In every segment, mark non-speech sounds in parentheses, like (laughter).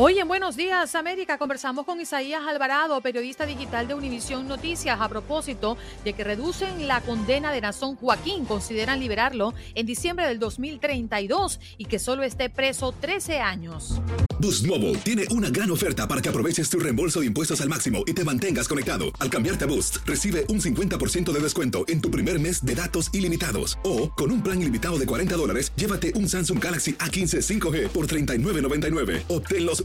Hoy en Buenos Días América conversamos con Isaías Alvarado, periodista digital de Univisión Noticias, a propósito de que reducen la condena de Nazón Joaquín, consideran liberarlo en diciembre del 2032 y que solo esté preso 13 años. Boost Mobile tiene una gran oferta para que aproveches tu reembolso de impuestos al máximo y te mantengas conectado. Al cambiarte a Boost, recibe un 50% de descuento en tu primer mes de datos ilimitados. O, con un plan ilimitado de 40 dólares, llévate un Samsung Galaxy A15 5G por $39.99. Obtén los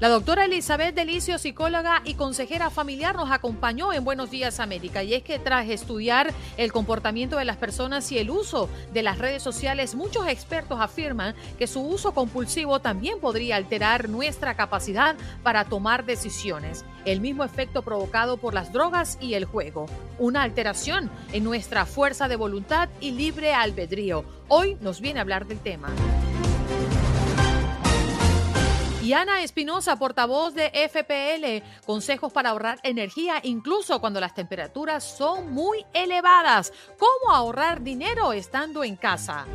La doctora Elizabeth Delicio, psicóloga y consejera familiar, nos acompañó en Buenos Días América. Y es que tras estudiar el comportamiento de las personas y el uso de las redes sociales, muchos expertos afirman que su uso compulsivo también podría alterar nuestra capacidad para tomar decisiones. El mismo efecto provocado por las drogas y el juego. Una alteración en nuestra fuerza de voluntad y libre albedrío. Hoy nos viene a hablar del tema. Y Ana Espinosa, portavoz de FPL, consejos para ahorrar energía incluso cuando las temperaturas son muy elevadas. ¿Cómo ahorrar dinero estando en casa?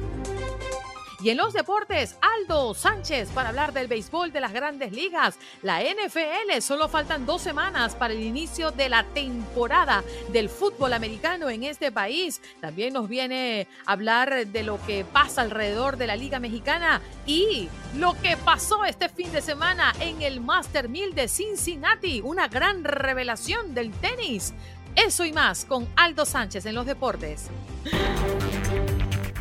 Y en los deportes, Aldo Sánchez para hablar del béisbol de las grandes ligas. La NFL, solo faltan dos semanas para el inicio de la temporada del fútbol americano en este país. También nos viene a hablar de lo que pasa alrededor de la Liga Mexicana y lo que pasó este fin de semana en el Master 1000 de Cincinnati. Una gran revelación del tenis. Eso y más con Aldo Sánchez en los deportes.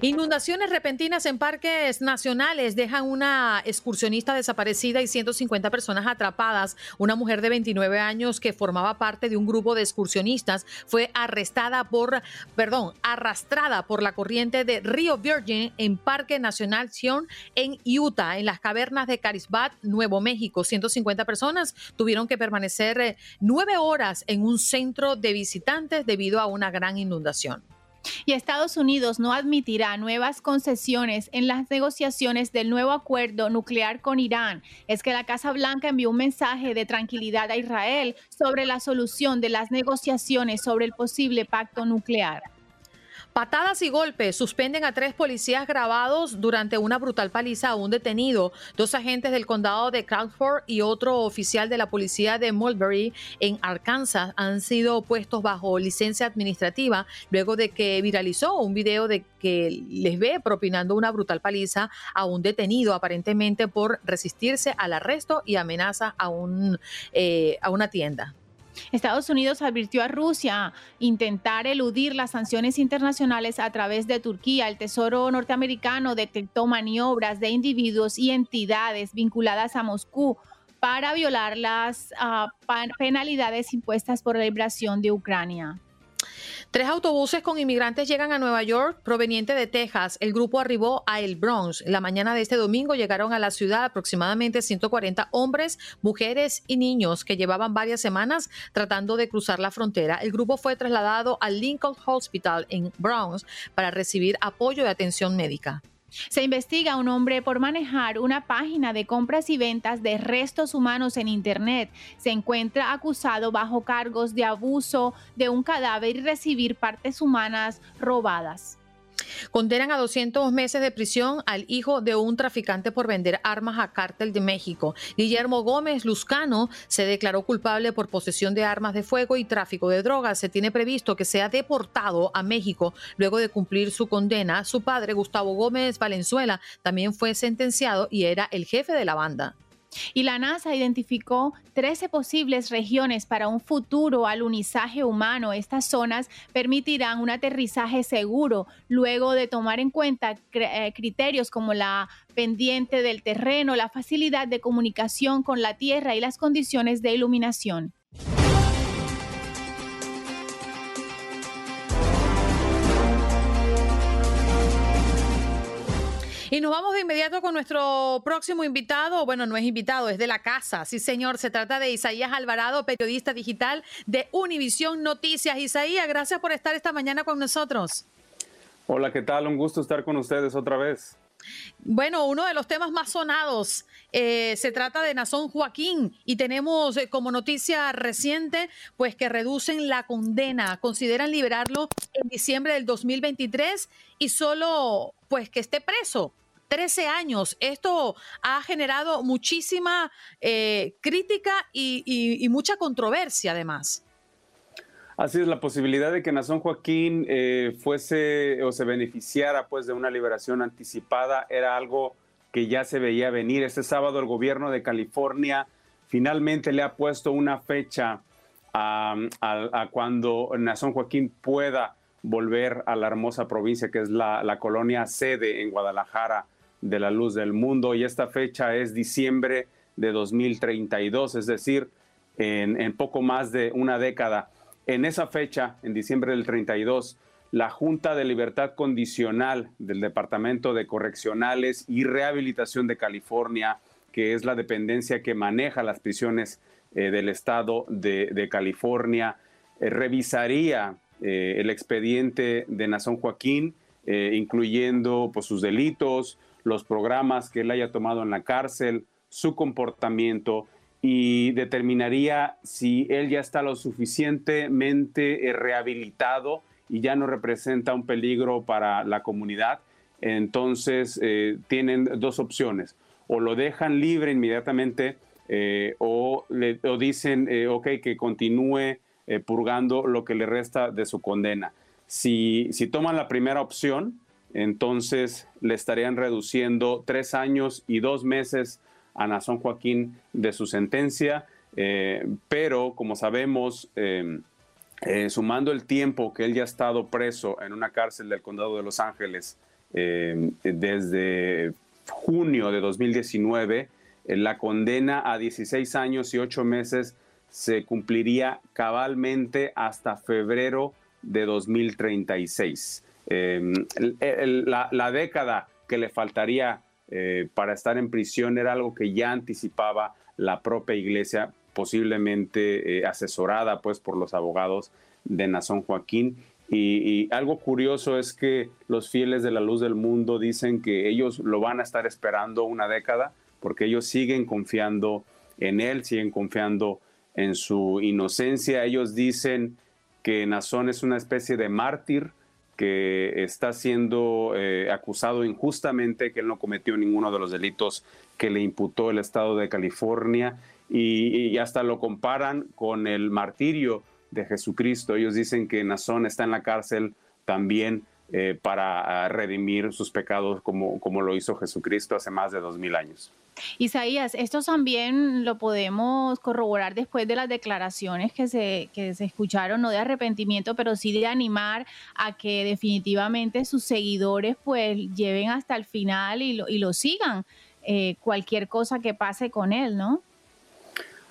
Inundaciones repentinas en parques nacionales dejan una excursionista desaparecida y 150 personas atrapadas. Una mujer de 29 años que formaba parte de un grupo de excursionistas fue arrestada por, perdón, arrastrada por la corriente de Río Virgin en Parque Nacional Sion en Utah, en las cavernas de Carisbat, Nuevo México. 150 personas tuvieron que permanecer eh, nueve horas en un centro de visitantes debido a una gran inundación. Y Estados Unidos no admitirá nuevas concesiones en las negociaciones del nuevo acuerdo nuclear con Irán. Es que la Casa Blanca envió un mensaje de tranquilidad a Israel sobre la solución de las negociaciones sobre el posible pacto nuclear. Patadas y golpes suspenden a tres policías grabados durante una brutal paliza a un detenido. Dos agentes del condado de Crawford y otro oficial de la policía de Mulberry en Arkansas han sido puestos bajo licencia administrativa luego de que viralizó un video de que les ve propinando una brutal paliza a un detenido aparentemente por resistirse al arresto y amenaza a, un, eh, a una tienda. Estados Unidos advirtió a Rusia intentar eludir las sanciones internacionales a través de Turquía. El Tesoro norteamericano detectó maniobras de individuos y entidades vinculadas a Moscú para violar las uh, penalidades impuestas por la liberación de Ucrania. Tres autobuses con inmigrantes llegan a Nueva York proveniente de Texas. El grupo arribó a El Bronx. La mañana de este domingo llegaron a la ciudad aproximadamente 140 hombres, mujeres y niños que llevaban varias semanas tratando de cruzar la frontera. El grupo fue trasladado al Lincoln Hospital en Bronx para recibir apoyo y atención médica. Se investiga a un hombre por manejar una página de compras y ventas de restos humanos en Internet. Se encuentra acusado bajo cargos de abuso de un cadáver y recibir partes humanas robadas. Condenan a 200 meses de prisión al hijo de un traficante por vender armas a cártel de México. Guillermo Gómez Luzcano se declaró culpable por posesión de armas de fuego y tráfico de drogas. Se tiene previsto que sea deportado a México luego de cumplir su condena. Su padre, Gustavo Gómez Valenzuela, también fue sentenciado y era el jefe de la banda. Y la NASA identificó 13 posibles regiones para un futuro alunizaje humano. Estas zonas permitirán un aterrizaje seguro luego de tomar en cuenta eh, criterios como la pendiente del terreno, la facilidad de comunicación con la Tierra y las condiciones de iluminación. Y nos vamos de inmediato con nuestro próximo invitado. Bueno, no es invitado, es de la casa. Sí, señor. Se trata de Isaías Alvarado, periodista digital de Univisión Noticias. Isaías, gracias por estar esta mañana con nosotros. Hola, ¿qué tal? Un gusto estar con ustedes otra vez. Bueno, uno de los temas más sonados eh, se trata de Nazón Joaquín y tenemos eh, como noticia reciente pues que reducen la condena, consideran liberarlo en diciembre del 2023 y solo pues que esté preso 13 años. Esto ha generado muchísima eh, crítica y, mucha controversia además. Así es, la posibilidad de que Nazón Joaquín eh, fuese o se beneficiara pues de una liberación anticipada era algo que ya se veía venir. Este sábado el gobierno de California finalmente le ha puesto una fecha a, cuando Nazón Joaquín pueda volver a la hermosa provincia que es la, colonia sede en Guadalajara de la luz del mundo y esta fecha es diciembre de 2032, es decir, en, poco más de una década. En esa fecha, en diciembre del 32, la Junta de Libertad Condicional del Departamento de Correccionales y Rehabilitación de California, que es la dependencia que maneja las prisiones eh, del Estado de, California, eh, revisaría eh, el expediente de Nazón Joaquín, incluyendo pues, sus delitos, los programas que él haya tomado en la cárcel, su comportamiento y determinaría si él ya está lo suficientemente eh, rehabilitado y ya no representa un peligro para la comunidad. Entonces tienen dos opciones, o lo dejan libre inmediatamente o, le, o dicen, ok, que continúe eh, purgando lo que le resta de su condena. Si, si toman la primera opción, entonces le estarían reduciendo tres años y dos meses a Nazón Joaquín de su sentencia, eh, pero como sabemos, em, eh, sumando el tiempo que él ya ha estado preso en una cárcel del condado de Los Ángeles em, desde junio de 2019, la condena a 16 años y 8 meses se cumpliría cabalmente hasta febrero de 2036. Em, la, década que le faltaría eh, para estar en prisión era algo que ya anticipaba la propia iglesia, posiblemente eh, asesorada pues por los abogados de Nazón Joaquín. Y, y, algo curioso es que los fieles de la luz del mundo dicen que ellos lo van a estar esperando una década porque ellos siguen confiando en él, siguen confiando en su inocencia. Ellos dicen que Nazón es una especie de mártir que está siendo eh, acusado injustamente, que él no cometió ninguno de los delitos que le imputó el Estado de California y, hasta lo comparan con el martirio de Jesucristo. Ellos dicen que Nazón está en la cárcel también eh, para redimir sus pecados como, como lo hizo Jesucristo hace más de dos mil años. Isaías, esto también lo podemos corroborar después de las declaraciones que se, que se escucharon, no de arrepentimiento, pero sí de animar a que definitivamente sus seguidores pues lleven hasta el final y lo, y lo sigan, eh, cualquier cosa que pase con él, ¿no?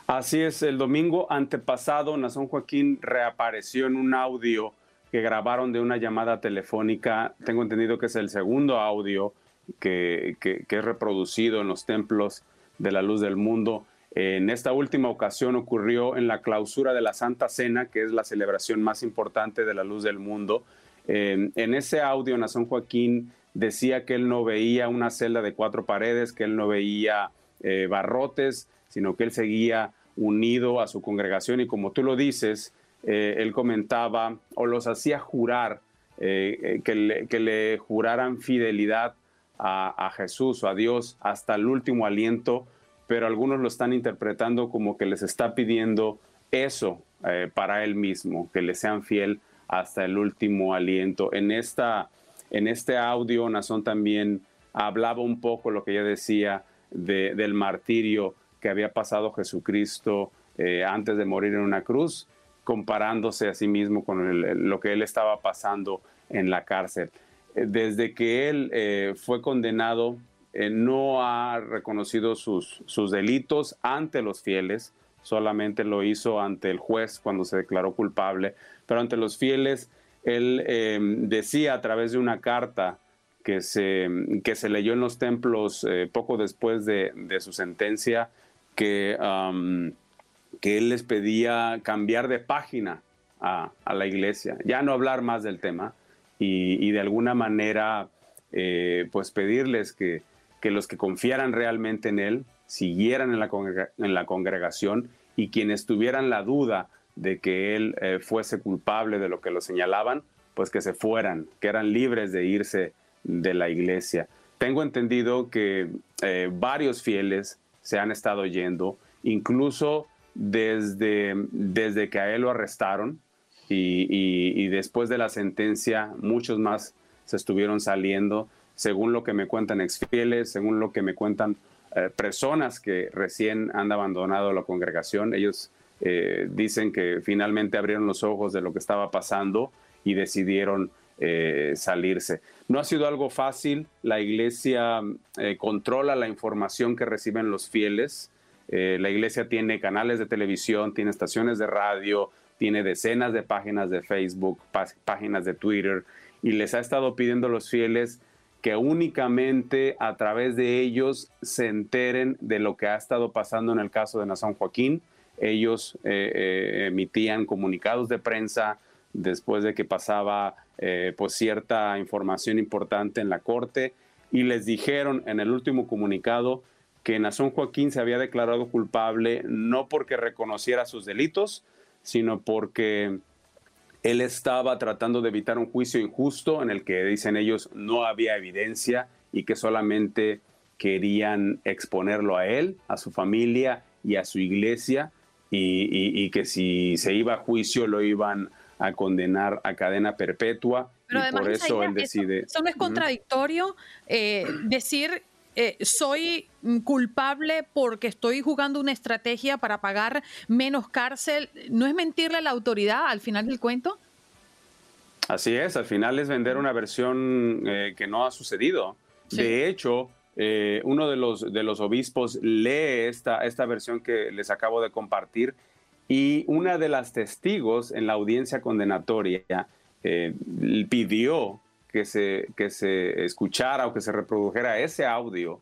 Así es, el domingo antepasado, Nazón Joaquín reapareció en un audio que grabaron de una llamada telefónica, tengo entendido que es el segundo audio que, es reproducido en los templos de la luz del mundo. En esta última ocasión ocurrió en la clausura de la Santa Cena, que es la celebración más importante de la luz del mundo. en ese audio, Nazón Joaquín decía que él no veía una celda de cuatro paredes, que él no veía eh, barrotes, sino que él seguía unido a su congregación y como tú lo dices, eh, él comentaba o los hacía jurar, que le, que, le, juraran fidelidad a, Jesús o a Dios hasta el último aliento, pero algunos lo están interpretando como que les está pidiendo eso para él mismo, que le sean fiel hasta el último aliento. En, esta, en este audio, Nazón también hablaba un poco lo que ella decía del martirio que había pasado Jesucristo eh, antes de morir en una cruz, comparándose a sí mismo con lo que él estaba pasando en la cárcel. Eh, desde que él eh, fue condenado, no ha reconocido sus, sus delitos ante los fieles, solamente lo hizo ante el juez cuando se declaró culpable, pero ante los fieles él em, decía a través de una carta que se, que se leyó en los templos eh, poco después de, su sentencia, que, que él les pedía cambiar de página a, la iglesia, ya no hablar más del tema y, de alguna manera eh, pues pedirles que, que, los que confiaran realmente en él siguieran en la, en la congregación y quienes tuvieran la duda de que él eh, fuese culpable de lo que lo señalaban, pues que se fueran, que eran libres de irse de la iglesia. Tengo entendido que eh, varios fieles se han estado yendo, incluso desde, desde que a él lo arrestaron y, después de la sentencia muchos más se estuvieron saliendo, según lo que me cuentan exfieles, según lo que me cuentan eh, personas que recién han abandonado la congregación. Ellos eh, dicen que finalmente abrieron los ojos de lo que estaba pasando y decidieron eh, salirse. No ha sido algo fácil, la iglesia controla la información que reciben los fieles, la iglesia tiene canales de televisión, tiene estaciones de radio, tiene decenas de páginas de Facebook, páginas de Twitter, y les ha estado pidiendo a los fieles que únicamente a través de ellos se enteren de lo que ha estado pasando en el caso de Nazón Joaquín, ellos eh, eh, emitían comunicados de prensa después de que pasaba eh, pues cierta información importante en la corte y les dijeron en el último comunicado que Nazón Joaquín se había declarado culpable no porque reconociera sus delitos, sino porque él estaba tratando de evitar un juicio injusto en el que dicen ellos no había evidencia y que solamente querían exponerlo a él, a su familia y a su iglesia y, que si se iba a juicio lo iban a condenar a cadena perpetua y por eso él decide. Eso, no es contradictorio eh, decir eh, soy culpable porque estoy jugando una estrategia para pagar menos cárcel. ¿No es mentirle a la autoridad al final del cuento? Así es, al final es vender una versión eh, que no ha sucedido. De hecho, eh, uno de los, de los obispos lee esta, esta versión que les acabo de compartir y una de las testigos en la audiencia condenatoria pidió que se, que se escuchara o que se reprodujera ese audio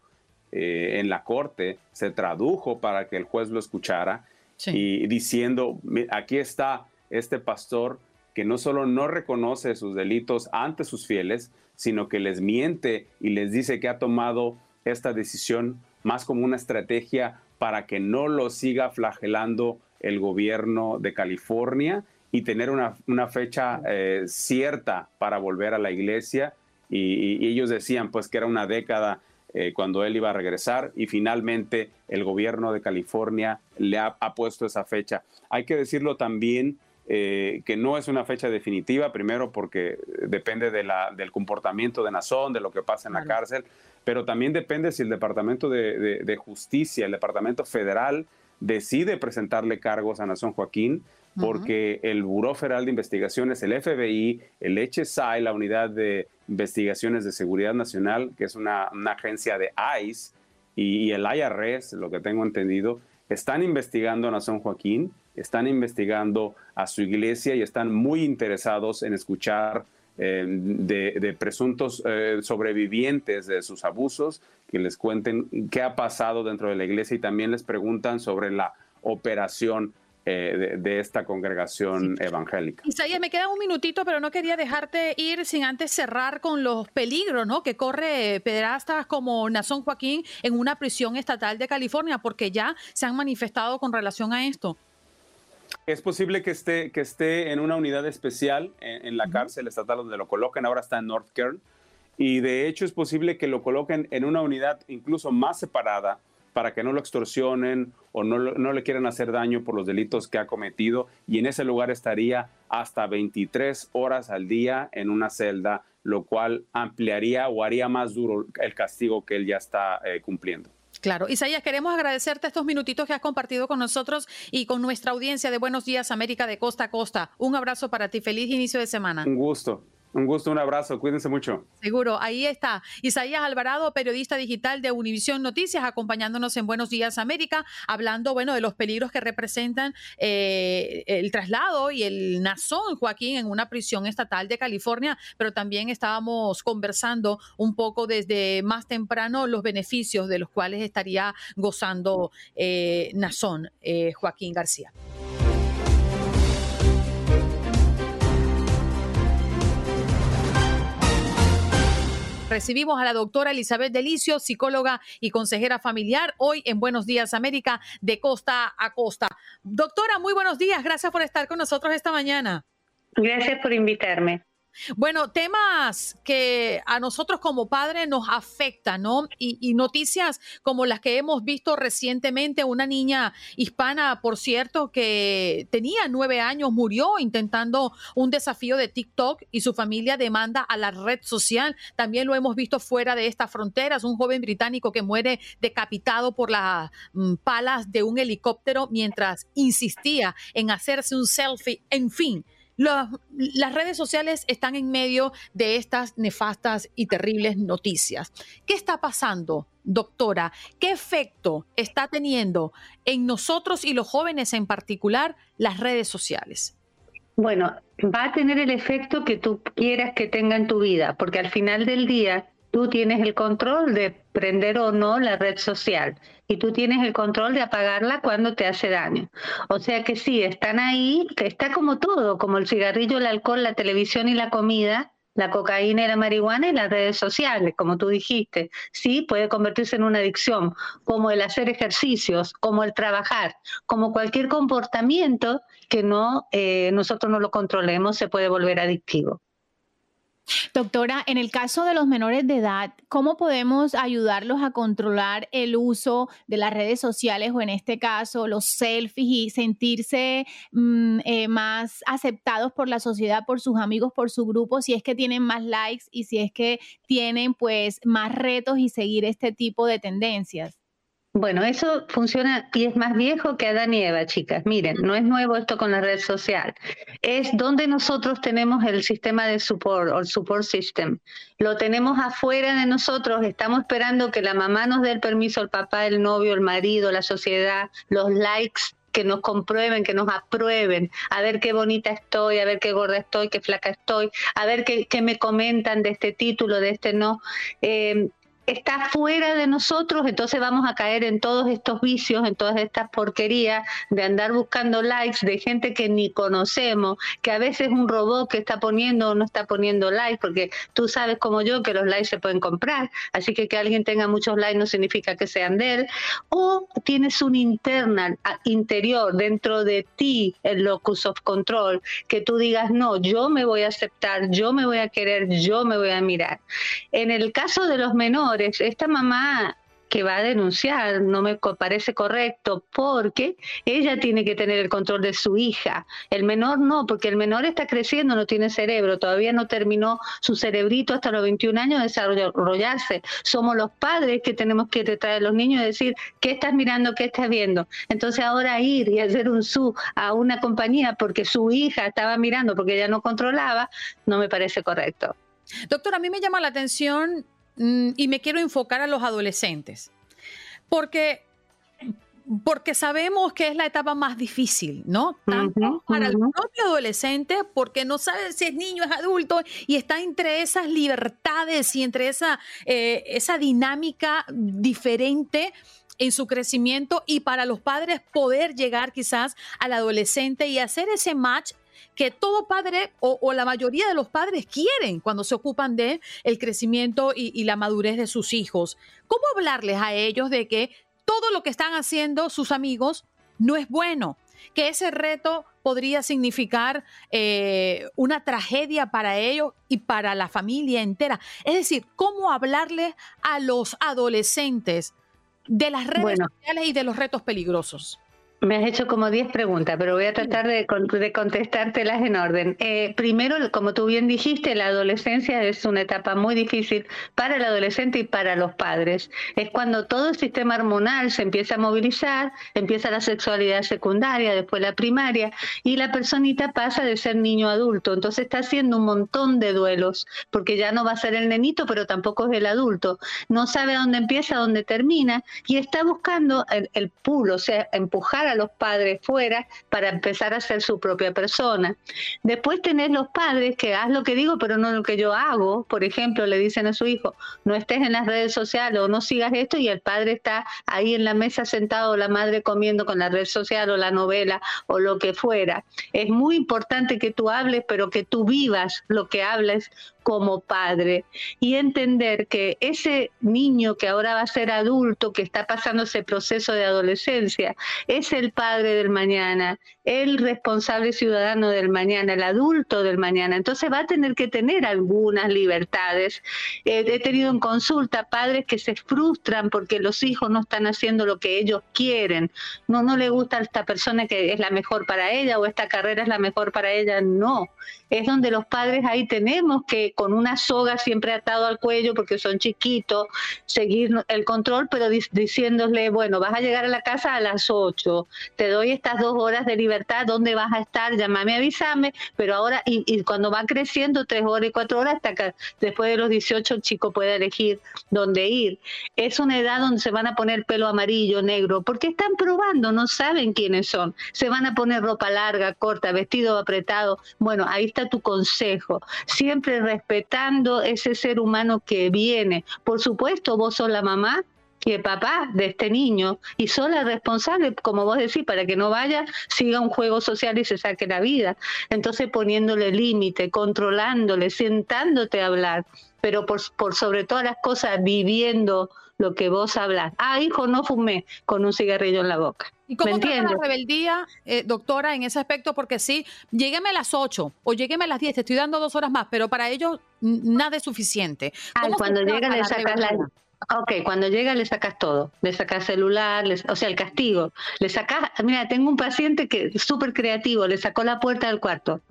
eh, en la corte, se tradujo para que el juez lo escuchara y diciendo, aquí está este pastor que no solo no reconoce sus delitos ante sus fieles, sino que les miente y les dice que ha tomado esta decisión más como una estrategia para que no lo siga flagelando el gobierno de California y tener una, fecha eh, cierta para volver a la iglesia. Y, ellos decían pues que era una década eh, cuando él iba a regresar y finalmente el gobierno de California le ha, ha puesto esa fecha. Hay que decirlo también eh, que no es una fecha definitiva, primero porque depende de la, del comportamiento de Nazón, de lo que pasa en la cárcel, pero también depende si el Departamento de, Justicia, el Departamento Federal, decide presentarle cargos a Nazón Joaquín, porque el Buró Federal de Investigaciones, el FBI, el HSI, la Unidad de Investigaciones de Seguridad Nacional, que es una, agencia de ICE, y, y, el IRS, lo que tengo entendido, están investigando a Nazón Joaquín están investigando a su iglesia y están muy interesados en escuchar eh, de, presuntos eh, sobrevivientes de sus abusos, que les cuenten qué ha pasado dentro de la iglesia y también les preguntan sobre la operación eh, de, esta congregación evangélica. Isaías, me queda un minutito, pero no quería dejarte ir sin antes cerrar con los peligros ¿no? que corre pederastas como Nazón Joaquín en una prisión estatal de California, porque ya se han manifestado con relación a esto. Es posible que esté, que esté en una unidad especial en, la cárcel estatal donde lo coloquen, ahora está en North Kern, y de hecho es posible que lo coloquen en una unidad incluso más separada para que no lo extorsionen o no, no, le quieran hacer daño por los delitos que ha cometido y en ese lugar estaría hasta 23 horas al día en una celda, lo cual ampliaría o haría más duro el castigo que él ya está eh, cumpliendo. Claro, Isaías, queremos agradecerte estos minutitos que has compartido con nosotros y con nuestra audiencia de Buenos Días América de Costa a Costa. Un abrazo para ti, feliz inicio de semana. Un gusto. Un gusto, un abrazo, cuídense mucho. Seguro, ahí está. Isaías Alvarado, periodista digital de Univisión Noticias, acompañándonos en Buenos Días América, hablando, bueno, de los peligros que representan eh, el traslado y el nazón, Joaquín, en una prisión estatal de California, pero también estábamos conversando un poco desde más temprano los beneficios de los cuales estaría gozando eh, Nazón, eh, Joaquín García. Recibimos a la doctora Elizabeth Delicio, psicóloga y consejera familiar, hoy en Buenos Días América, de costa a costa. Doctora, muy buenos días. Gracias por estar con nosotros esta mañana. Gracias por invitarme. Bueno, temas que a nosotros como padres nos afectan, ¿no? Y, noticias como las que hemos visto recientemente, una niña hispana, por cierto, que tenía nueve años, murió intentando un desafío de TikTok y su familia demanda a la red social. También lo hemos visto fuera de estas fronteras, un joven británico que muere decapitado por las mm, palas de un helicóptero mientras insistía en hacerse un selfie. En fin las redes sociales están en medio de estas nefastas y terribles noticias. ¿Qué está pasando, doctora? ¿Qué efecto está teniendo en nosotros y los jóvenes en particular las redes sociales? Bueno, va a tener el efecto que tú quieras que tenga en tu vida, porque al final del día tú tienes el control de prender o no la red social y tú tienes el control de apagarla cuando te hace daño. O sea que sí, están ahí, está como todo, como el cigarrillo, el alcohol, la televisión y la comida, la cocaína y la marihuana y las redes sociales, como tú dijiste. Sí, puede convertirse en una adicción, como el hacer ejercicios, como el trabajar, como cualquier comportamiento que no eh, nosotros no lo controlemos, se puede volver adictivo. Doctora, en el caso de los menores de edad, ¿cómo podemos ayudarlos a controlar el uso de las redes sociales o en este caso los selfies y sentirse mm, eh, más aceptados por la sociedad, por sus amigos, por su grupo, si es que tienen más likes y si es que tienen pues más retos y seguir este tipo de tendencias? Bueno, eso funciona y es más viejo que Adán y Eva, chicas. Miren, no es nuevo esto con la red social. Es donde nosotros tenemos el sistema de support o el support system. Lo tenemos afuera de nosotros, estamos esperando que la mamá nos dé el permiso, el papá, el novio, el marido, la sociedad, los likes que nos comprueben, que nos aprueben, a ver qué bonita estoy, a ver qué gorda estoy, qué flaca estoy, a ver qué, me comentan de este título, de este no. Eh, está fuera de nosotros, entonces vamos a caer en todos estos vicios, en todas estas porquerías de andar buscando likes de gente que ni conocemos, que a veces es un robot que está poniendo o no está poniendo likes, porque tú sabes como yo que los likes se pueden comprar, así que que alguien tenga muchos likes no significa que sean de él, o tienes un internal interior dentro de ti, el locus of control, que tú digas, no, yo me voy a aceptar, yo me voy a querer, yo me voy a mirar. En el caso de los menores, esta mamá que va a denunciar no me parece correcto porque ella tiene que tener el control de su hija. El menor no, porque el menor está creciendo, no tiene cerebro, todavía no terminó su cerebrito hasta los 21 años de desarrollarse. Somos los padres que tenemos que tratar a los niños y decir, ¿qué estás mirando? ¿Qué estás viendo? Entonces ahora ir y hacer un su a una compañía porque su hija estaba mirando, porque ella no controlaba, no me parece correcto. Doctor, a mí me llama la atención y me quiero enfocar a los adolescentes, porque porque sabemos que es la etapa más difícil, ¿no? Tanto para el propio adolescente, porque no sabe si es niño, es adulto, y está entre esas libertades y entre esa, eh, esa dinámica diferente en su crecimiento y para los padres poder llegar quizás al adolescente y hacer ese match que todo padre o, la mayoría de los padres quieren cuando se ocupan de el crecimiento y, la madurez de sus hijos. ¿Cómo hablarles a ellos de que todo lo que están haciendo sus amigos no es bueno? Que ese reto podría significar eh, una tragedia para ellos y para la familia entera. Es decir, ¿cómo hablarles a los adolescentes de las redes sociales y de los retos peligrosos? Me has hecho como 10 preguntas, pero voy a tratar de, de contestártelas en orden. Eh, primero, como tú bien dijiste, la adolescencia es una etapa muy difícil para el adolescente y para los padres. Es cuando todo el sistema hormonal se empieza a movilizar, empieza la sexualidad secundaria, después la primaria, y la personita pasa de ser niño a adulto. Entonces está haciendo un montón de duelos, porque ya no va a ser el nenito, pero tampoco es el adulto. No sabe dónde empieza, dónde termina, y está buscando el, el o sea, empujar a los padres fuera para empezar a ser su propia persona. Después tenés los padres que haz lo que digo, pero no lo que yo hago. Por ejemplo, le dicen a su hijo, no estés en las redes sociales o no sigas esto y el padre está ahí en la mesa sentado, la madre comiendo con la red social o la novela o lo que fuera. Es muy importante que tú hables, pero que tú vivas lo que hables como padre y entender que ese niño que ahora va a ser adulto, que está pasando ese proceso de adolescencia, es el padre del mañana, el responsable ciudadano del mañana, el adulto del mañana. Entonces va a tener que tener algunas libertades. Eh, he tenido en consulta padres que se frustran porque los hijos no están haciendo lo que ellos quieren. No, no le gusta a esta persona que es la mejor para ella o esta carrera es la mejor para ella. No. Es donde los padres ahí tenemos que con una soga siempre atado al cuello porque son chiquitos, seguir el control, pero diciéndole, bueno, vas a llegar a la casa a las 8, te doy estas dos horas de libertad, ¿dónde vas a estar? Llámame, avísame, pero ahora, y, cuando va creciendo, tres horas y cuatro horas, hasta que después de los 18 el chico puede elegir dónde ir. Es una edad donde se van a poner pelo amarillo, negro, porque están probando, no saben quiénes son. Se van a poner ropa larga, corta, vestido apretado. Bueno, ahí está tu consejo. Siempre respetando ese ser humano que viene. Por supuesto, vos sos la mamá y el papá de este niño y sos la responsable, como vos decís, para que no vaya, siga un juego social y se saque la vida. Entonces poniéndole límite, controlándole, sentándote a hablar, pero por, por sobre todas las cosas viviendo lo que vos hablas. Ah, hijo, no fumé con un cigarrillo en la boca. ¿Y cómo trata la rebeldía, eh, doctora, en ese aspecto? Porque sí, llegueme a las 8 o llegueme a las 10, te estoy dando dos horas más, pero para ellos nada es suficiente. cuando llega le sacas la... Ok, cuando llega le sacas todo, le sacas celular, o sea, el castigo. Le sacas, mira, tengo un paciente que es súper creativo, le sacó la puerta del cuarto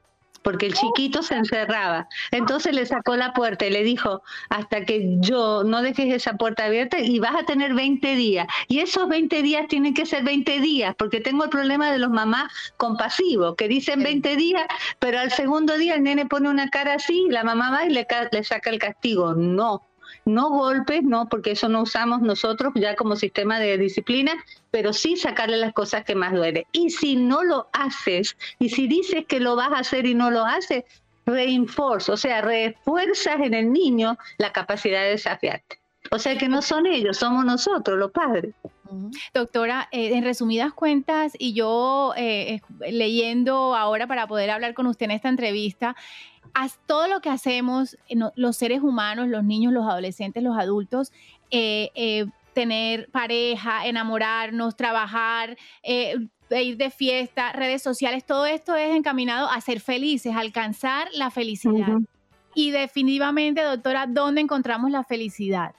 porque el chiquito se encerraba. Entonces le sacó la puerta y le dijo, hasta que yo no dejes esa puerta abierta y vas a tener 20 días. Y esos 20 días tienen que ser 20 días, porque tengo el problema de los mamás compasivos, que dicen 20 días, pero al segundo día el nene pone una cara así, la mamá va y le, le saca el castigo. No, no golpes, no, porque eso no usamos nosotros ya como sistema de disciplina, pero sí sacarle las cosas que más duele. Y si no lo haces, y si dices que lo vas a hacer y no lo haces, reinforce, o sea, refuerzas en el niño la capacidad de desafiarte. O sea que no son ellos, somos nosotros, los padres. Doctora, eh, en resumidas cuentas, y yo eh, leyendo ahora para poder hablar con usted en esta entrevista, todo lo que hacemos eh, los seres humanos, los niños, los adolescentes, los adultos, eh, eh, tener pareja, enamorarnos, trabajar, ir de fiesta, redes sociales, todo esto es encaminado a ser felices, a alcanzar la felicidad. Y definitivamente, doctora, ¿dónde encontramos la felicidad?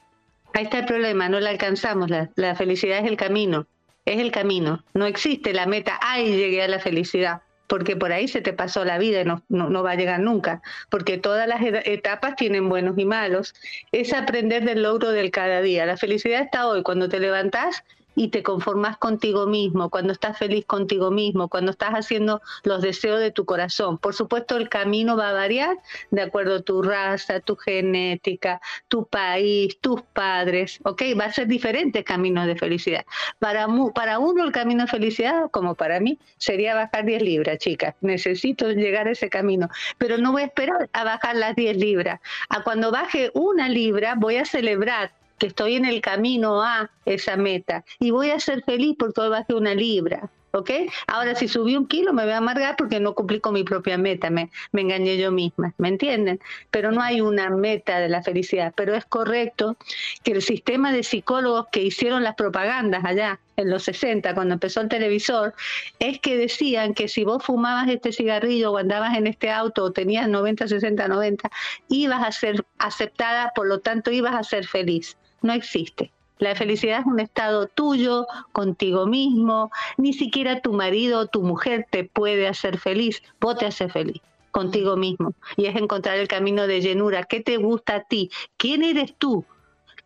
Ahí está el problema, no la alcanzamos. La, la felicidad es el camino, es el camino. No existe la meta, ay, llegué a la felicidad porque por ahí se te pasó la vida y no, no, va a llegar nunca, porque todas las etapas tienen buenos y malos. Es aprender del logro del cada día. La felicidad está hoy, cuando te levantás y te conformas contigo mismo, cuando estás feliz contigo mismo, cuando estás haciendo los deseos de tu corazón. Por supuesto, el camino va a variar de acuerdo a tu raza, tu genética, tu país, tus padres, ¿ok? Va a ser diferentes caminos de felicidad. Para, para uno el camino de felicidad, como para mí, sería bajar 10 libras, chicas. Necesito llegar a ese camino, pero no voy a esperar a bajar las 10 libras. A cuando baje una libra, voy a celebrar que estoy en el camino a esa meta y voy a ser feliz porque hoy bajé una libra. ¿ok? Ahora, si subí un kilo, me voy a amargar porque no cumplí con mi propia meta, me, me engañé yo misma, ¿me entienden? Pero no hay una meta de la felicidad, pero es correcto que el sistema de psicólogos que hicieron las propagandas allá en los 60, cuando empezó el televisor, es que decían que si vos fumabas este cigarrillo o andabas en este auto o tenías 90, 60, 90, ibas a ser aceptada, por lo tanto ibas a ser feliz. No existe. La felicidad es un estado tuyo, contigo mismo. Ni siquiera tu marido o tu mujer te puede hacer feliz. Vos te haces feliz contigo mismo. Y es encontrar el camino de llenura. ¿Qué te gusta a ti? ¿Quién eres tú?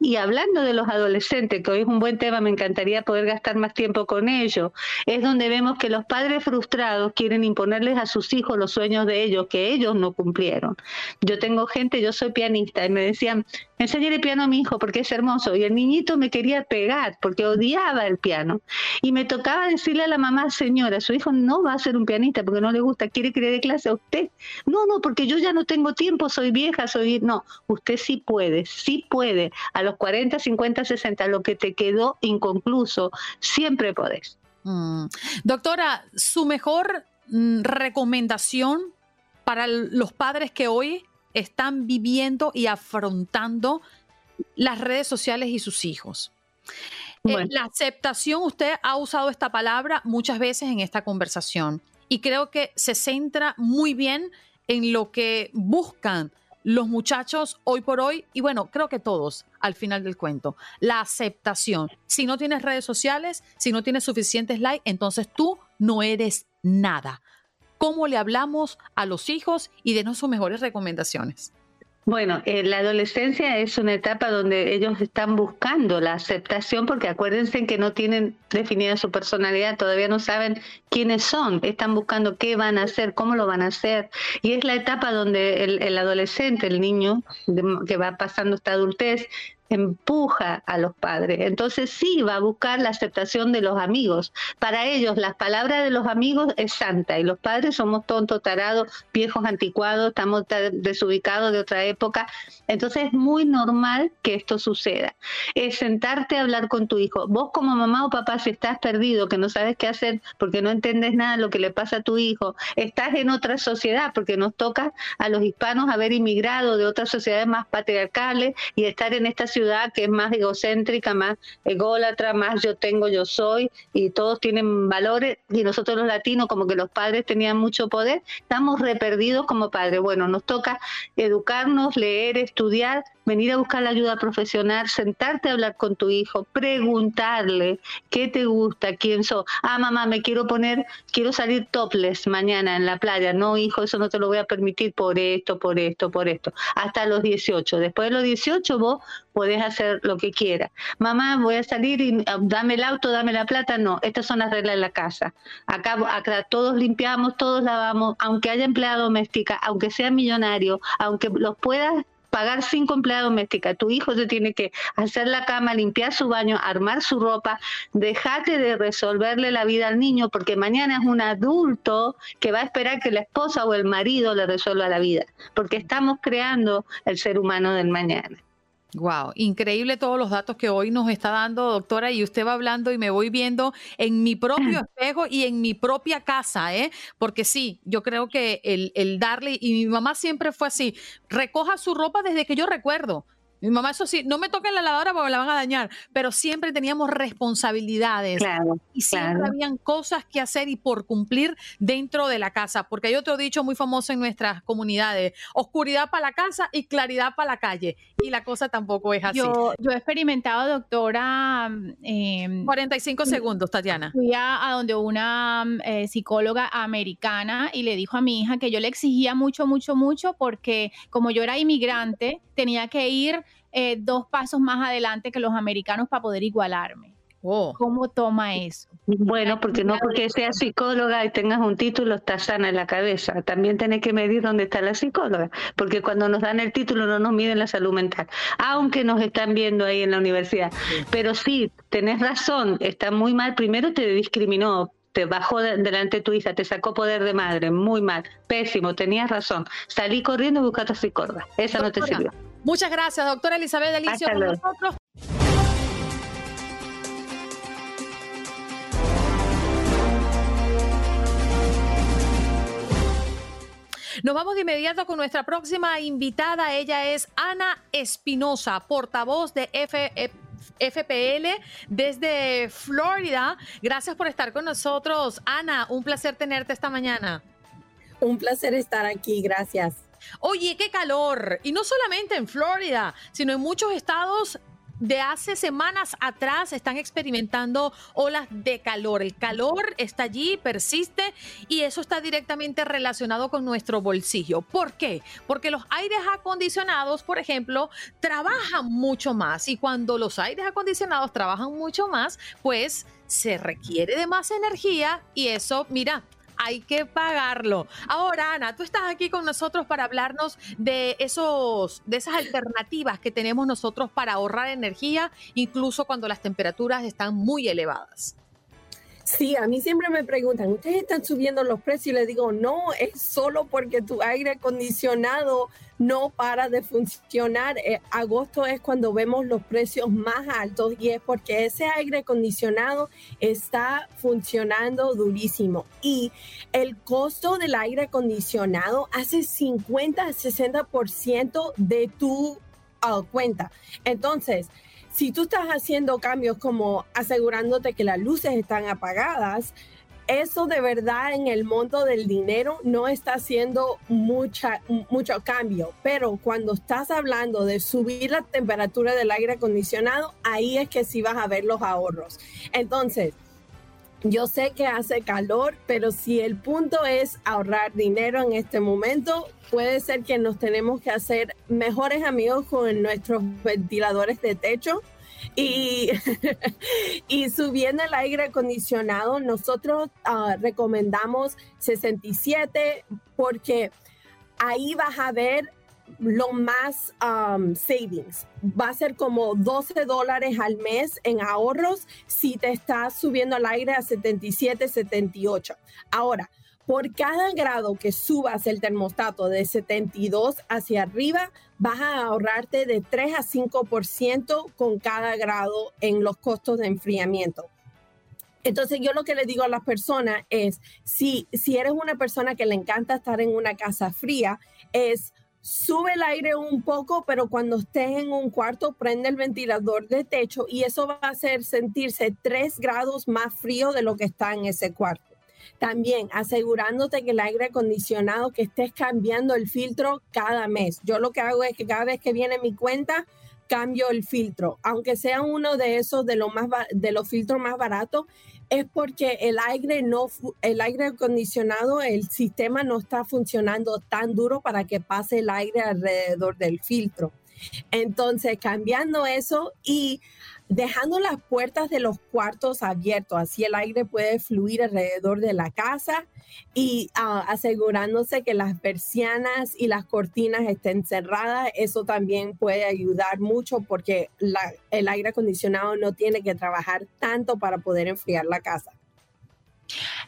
Y hablando de los adolescentes, que hoy es un buen tema, me encantaría poder gastar más tiempo con ellos, es donde vemos que los padres frustrados quieren imponerles a sus hijos los sueños de ellos, que ellos no cumplieron. Yo tengo gente, yo soy pianista, y me decían, enseñé piano a mi hijo porque es hermoso. Y el niñito me quería pegar porque odiaba el piano. Y me tocaba decirle a la mamá, señora, su hijo no va a ser un pianista porque no le gusta, quiere que le clase a usted. No, no, porque yo ya no tengo tiempo, soy vieja, soy... No, usted sí puede, sí puede. A los 40, 50, 60, lo que te quedó inconcluso, siempre podés. Mm. Doctora, su mejor mm, recomendación para los padres que hoy están viviendo y afrontando las redes sociales y sus hijos. Eh, la aceptación, usted ha usado esta palabra muchas veces en esta conversación y creo que se centra muy bien en lo que buscan los muchachos hoy por hoy y bueno, creo que todos al final del cuento. La aceptación. Si no tienes redes sociales, si no tienes suficientes likes, entonces tú no eres nada cómo le hablamos a los hijos y denos sus mejores recomendaciones. Bueno, eh, la adolescencia es una etapa donde ellos están buscando la aceptación porque acuérdense que no tienen definida su personalidad, todavía no saben quiénes son, están buscando qué van a hacer, cómo lo van a hacer. Y es la etapa donde el, el adolescente, el niño que va pasando esta adultez, empuja a los padres. Entonces sí va a buscar la aceptación de los amigos. Para ellos las palabras de los amigos es santa y los padres somos tontos, tarados, viejos, anticuados, estamos desubicados de otra época. Entonces es muy normal que esto suceda. Es sentarte a hablar con tu hijo. Vos como mamá o papá si estás perdido, que no sabes qué hacer porque no entiendes nada de lo que le pasa a tu hijo, estás en otra sociedad porque nos toca a los hispanos haber inmigrado de otras sociedades más patriarcales y estar en esta ciudad que es más egocéntrica, más ególatra, más yo tengo, yo soy, y todos tienen valores, y nosotros los latinos, como que los padres tenían mucho poder, estamos reperdidos como padres. Bueno, nos toca educarnos, leer, estudiar, venir a buscar la ayuda profesional, sentarte a hablar con tu hijo, preguntarle qué te gusta, quién sos. Ah, mamá, me quiero poner, quiero salir topless mañana en la playa. No, hijo, eso no te lo voy a permitir por esto, por esto, por esto. Hasta los 18. Después de los 18 vos podés hacer lo que quieras. Mamá, voy a salir y ah, dame el auto, dame la plata. No, estas son las reglas de la casa. Acá, acá todos limpiamos, todos lavamos, aunque haya empleada doméstica, aunque sea millonario, aunque los puedas pagar cinco empleadas domésticas, tu hijo se tiene que hacer la cama, limpiar su baño, armar su ropa, dejate de resolverle la vida al niño porque mañana es un adulto que va a esperar que la esposa o el marido le resuelva la vida, porque estamos creando el ser humano del mañana. Wow, increíble todos los datos que hoy nos está dando, doctora, y usted va hablando y me voy viendo en mi propio (clears throat) espejo y en mi propia casa, ¿eh? Porque sí, yo creo que el, el darle, y mi mamá siempre fue así, recoja su ropa desde que yo recuerdo. Mi mamá, eso sí, no me toquen la lavadora porque me la van a dañar, pero siempre teníamos responsabilidades y siempre habían cosas que hacer y por cumplir dentro de la casa, porque hay otro dicho muy famoso en nuestras comunidades, oscuridad para la casa y claridad para la calle, y la cosa tampoco es así. Yo, yo he experimentado, doctora... 45 em, segundos, Tatiana. Fui a, donde una eh, psicóloga americana y le dijo a mi hija que yo le exigía mucho, mucho, mucho, porque como yo era inmigrante, tenía que ir eh, dos pasos más adelante que los americanos para poder igualarme. Oh. ¿Cómo toma eso? Bueno, porque no porque seas psicóloga y tengas un título estás sana en la cabeza. También tenés que medir dónde está la psicóloga, porque cuando nos dan el título no nos miden la salud mental, aunque nos están viendo ahí en la universidad. Pero sí, tenés razón, está muy mal. Primero te discriminó, te bajó delante de tu hija, te sacó poder de madre, muy mal, pésimo, tenías razón. Salí corriendo y buscaste a psicóloga. Esa no te sirvió. Muchas gracias, doctora Elizabeth Alicio, con nosotros. Nos vamos de inmediato con nuestra próxima invitada. Ella es Ana Espinosa, portavoz de FPL desde Florida. Gracias por estar con nosotros. Ana, un placer tenerte esta mañana. Un placer estar aquí, gracias. Oye, qué calor. Y no solamente en Florida, sino en muchos estados de hace semanas atrás están experimentando olas de calor. El calor está allí, persiste y eso está directamente relacionado con nuestro bolsillo. ¿Por qué? Porque los aires acondicionados, por ejemplo, trabajan mucho más y cuando los aires acondicionados trabajan mucho más, pues se requiere de más energía y eso, mira, hay que pagarlo. Ahora, Ana, tú estás aquí con nosotros para hablarnos de esos, de esas alternativas que tenemos nosotros para ahorrar energía, incluso cuando las temperaturas están muy elevadas. Sí, a mí siempre me preguntan, ¿ustedes están subiendo los precios? Y les digo, no, es solo porque tu aire acondicionado no para de funcionar. Eh, agosto es cuando vemos los precios más altos y es porque ese aire acondicionado está funcionando durísimo. Y el costo del aire acondicionado hace 50 a 60% de tu ah, cuenta. Entonces, si tú estás haciendo cambios como asegurándote que las luces están apagadas, eso de verdad en el monto del dinero no está haciendo mucha, mucho cambio, pero cuando estás hablando de subir la temperatura del aire acondicionado, ahí es que sí vas a ver los ahorros. Entonces, yo sé que hace calor, pero si el punto es ahorrar dinero en este momento, puede ser que nos tenemos que hacer mejores amigos con nuestros ventiladores de techo. Y, (laughs) subiendo el aire acondicionado, nosotros ah, recomendamos 67 porque ahí vas a ver lo más um, savings. Va a ser como 12 dólares al mes en ahorros si te estás subiendo al aire a 77, 78. Ahora, por cada grado que subas el termostato de 72 hacia arriba, vas a ahorrarte de 3 a 5% con cada grado en los costos de enfriamiento. Entonces yo lo que le digo a las personas es, si, si eres una persona que le encanta estar en una casa fría, es sube el aire un poco, pero cuando estés en un cuarto, prende el ventilador de techo y eso va a hacer sentirse tres grados más frío de lo que está en ese cuarto. También asegurándote que el aire acondicionado, que estés cambiando el filtro cada mes. Yo lo que hago es que cada vez que viene mi cuenta, cambio el filtro, aunque sea uno de esos de, más, de los filtros más baratos, es porque el aire no, el aire acondicionado, el sistema no está funcionando tan duro para que pase el aire alrededor del filtro. Entonces, cambiando eso y dejando las puertas de los cuartos abiertos, así el aire puede fluir alrededor de la casa y ah, asegurándose que las persianas y las cortinas estén cerradas, eso también puede ayudar mucho porque el aire acondicionado no tiene que trabajar tanto para poder enfriar la casa.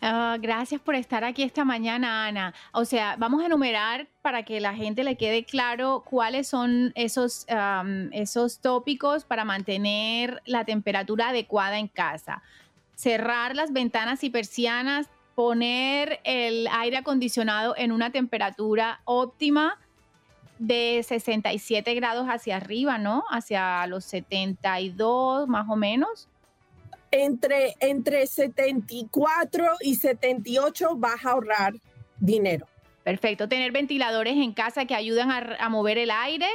Ah, gracias por estar aquí esta mañana, Ana. O sea, vamos a enumerar para que la gente le quede claro cuáles son esos, esos tópicos para mantener la temperatura adecuada en casa. Cerrar las ventanas y persianas, poner el aire acondicionado en una temperatura óptima de 67 grados hacia arriba, ¿no? Hacia los 72 más o menos entre, entre 74 y 78 vas a ahorrar dinero. Perfecto. Tener ventiladores en casa que ayudan a, mover el aire.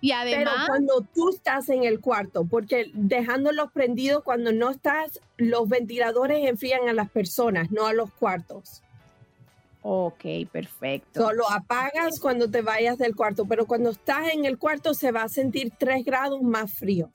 Y además. Pero cuando tú estás en el cuarto, porque dejándolos prendidos cuando no estás, los ventiladores enfrían a las personas, no a los cuartos. Ok, perfecto. Solo apagas cuando te vayas del cuarto, pero cuando estás en el cuarto se va a sentir 3 grados más frío.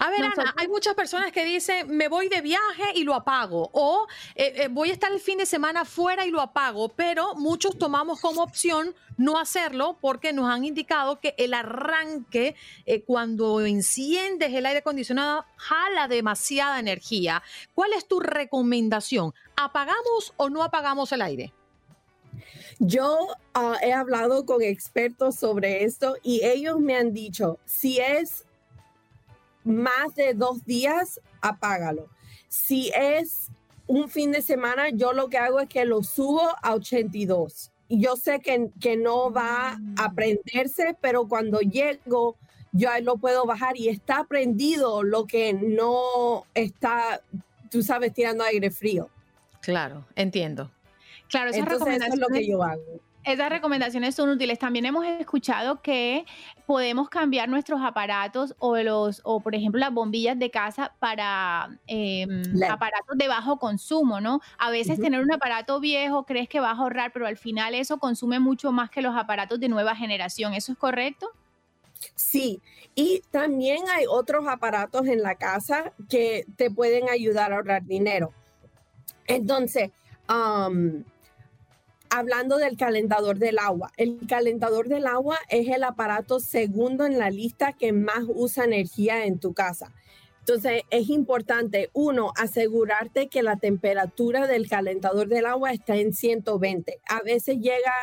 A ver, Ana, hay muchas personas que dicen, me voy de viaje y lo apago, o eh, eh, voy a estar el fin de semana fuera y lo apago, pero muchos tomamos como opción no hacerlo porque nos han indicado que el arranque, eh, cuando enciendes el aire acondicionado, jala demasiada energía. ¿Cuál es tu recomendación? ¿Apagamos o no apagamos el aire? Yo ah, he hablado con expertos sobre esto y ellos me han dicho, si es más de dos días, apágalo. Si es un fin de semana, yo lo que hago es que lo subo a 82 yo sé que, que no va a prenderse, pero cuando llego, yo lo puedo bajar y está prendido lo que no está, tú sabes, tirando aire frío. Claro, entiendo. Claro, esas Entonces, eso es lo que yo hago. Esas recomendaciones son útiles. También hemos escuchado que podemos cambiar nuestros aparatos o los, o por ejemplo las bombillas de casa para em, aparatos de bajo consumo, ¿no? A veces tener un aparato viejo crees que va a ahorrar, pero al final eso consume mucho más que los aparatos de nueva generación. ¿Eso es correcto? Sí, y también hay otros aparatos en la casa que te pueden ayudar a ahorrar dinero. Entonces, hablando del calentador del agua, el calentador del agua es el aparato segundo en la lista que más usa energía en tu casa. Entonces es importante, uno, asegurarte que la temperatura del calentador del agua está en 120. A veces llega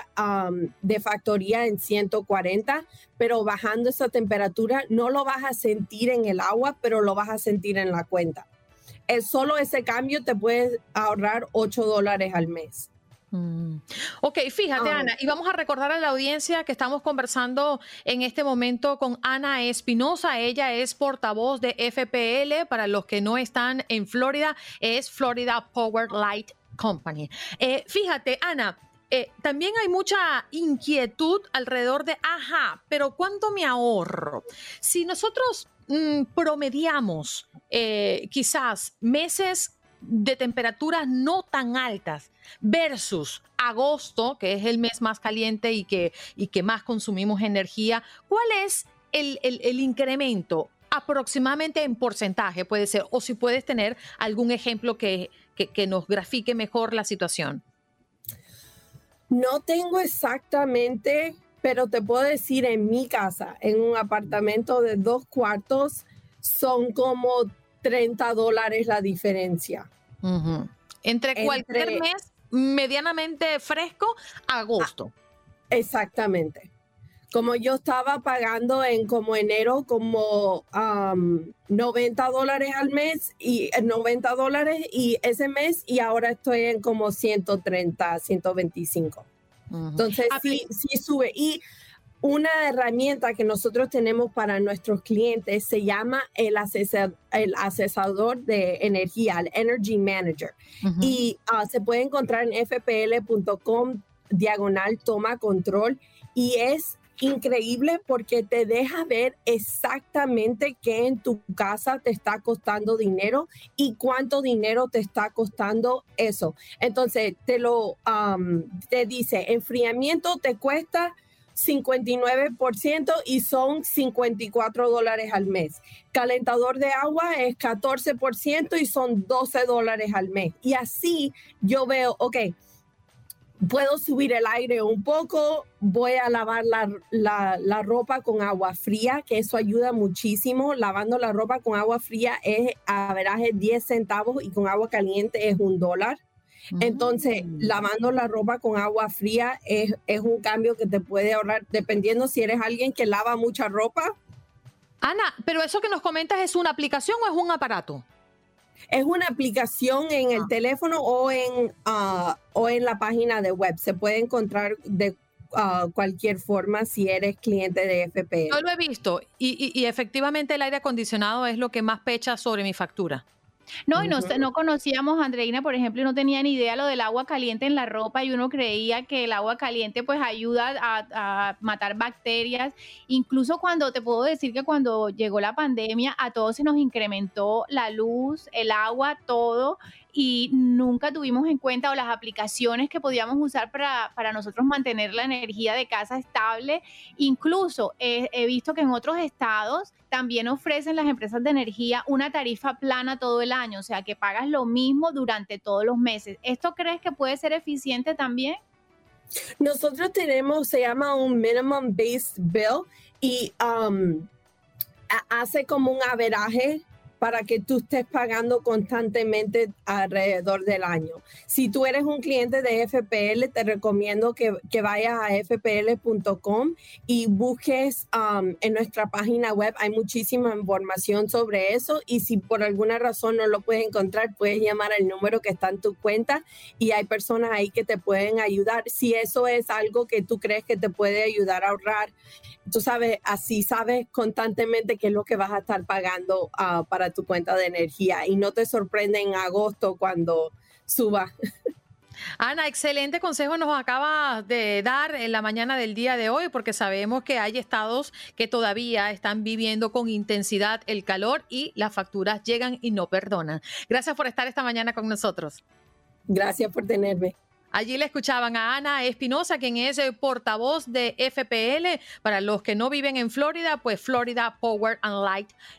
de factoría en 140, pero bajando esa temperatura no lo vas a sentir en el agua, pero lo vas a sentir en la cuenta. Es solo ese cambio te puede ahorrar 8 dólares al mes. Mm. Ok, fíjate, Ana, y vamos a recordar a la audiencia que estamos conversando en este momento con Ana Espinosa. Ella es portavoz de FPL. Para los que no están en Florida, es Florida Power Light Company. Eh, fíjate, Ana. Eh, también hay mucha inquietud alrededor de, ajá, pero ¿cuánto me ahorro? Si nosotros mm, promediamos eh, quizás meses de temperaturas no tan altas versus agosto, que es el mes más caliente y que, y que más consumimos energía, ¿cuál es el, incremento aproximadamente en porcentaje puede ser? O si puedes tener algún ejemplo que, que, nos grafique mejor la situación. No tengo exactamente, pero te puedo decir en mi casa, en un apartamento de dos cuartos, son como 30 dólares la diferencia. Entre cualquier mes medianamente fresco agosto. Ah, exactamente. Como yo estaba pagando en como enero como 90 dólares al mes y 90 eh, dólares y ese mes y ahora estoy en como 130, 125. Entonces ah, sí, sí sube. Y una herramienta que nosotros tenemos para nuestros clientes se llama el, el asesador de energía, el Energy Manager. Y ah, se puede encontrar en fpl.com diagonal toma control y es increíble porque te deja ver exactamente qué en tu casa te está costando dinero y cuánto dinero te está costando eso. Entonces te lo te dice, enfriamiento te cuesta 59% y son 54 dólares al mes. Calentador de agua es 14% y son 12 dólares al mes. Y así yo veo, ok, puedo subir el aire un poco, voy a lavar la, la, ropa con agua fría, que eso ayuda muchísimo. Lavando la ropa con agua fría es a veraje 10 centavos y con agua caliente es un dólar. Entonces, mm. lavando la ropa con agua fría es, un cambio que te puede ahorrar, dependiendo si eres alguien que lava mucha ropa. Ana, pero eso que nos comentas es una aplicación o es un aparato? Es una aplicación en el ah. teléfono o en, ah, o en la página de web. Se puede encontrar de ah, cualquier forma si eres cliente de FP. Yo lo he visto y, y efectivamente el aire acondicionado es lo que más pecha sobre mi factura. No, y no, no conocíamos a Andreina, por ejemplo, y no tenía ni idea lo del agua caliente en la ropa y uno creía que el agua caliente pues ayuda a, a, matar bacterias. Incluso cuando te puedo decir que cuando llegó la pandemia a todos se nos incrementó la luz, el agua, todo y nunca tuvimos en cuenta o las aplicaciones que podíamos usar para, para nosotros mantener la energía de casa estable. Incluso he visto que en otros estados también ofrecen las empresas de energía una tarifa plana todo el año, o sea que pagas lo mismo durante todos los meses. ¿Esto crees que puede ser eficiente también? Nosotros tenemos, se llama un minimum based bill y um, hace como un averaje para que tú estés pagando constantemente alrededor del año. Si tú eres un cliente de FPL, te recomiendo que, que vayas a fpl.com y busques um, en nuestra página web. Hay muchísima información sobre eso y si por alguna razón no lo puedes encontrar, puedes llamar al número que está en tu cuenta y hay personas ahí que te pueden ayudar. Si eso es algo que tú crees que te puede ayudar a ahorrar, tú sabes, así sabes constantemente qué es lo que vas a estar pagando uh, para tu cuenta de energía y no te sorprende en agosto cuando suba. Ana, excelente consejo nos acaba de dar en la mañana del día de hoy, porque sabemos que hay estados que todavía están viviendo con intensidad el calor y las facturas llegan y no perdonan. Gracias por estar esta mañana con nosotros. Gracias por tenerme. Allí le escuchaban a Ana Espinosa, quien es el portavoz de FPL. Para los que no viven en Florida, pues Florida Power and Light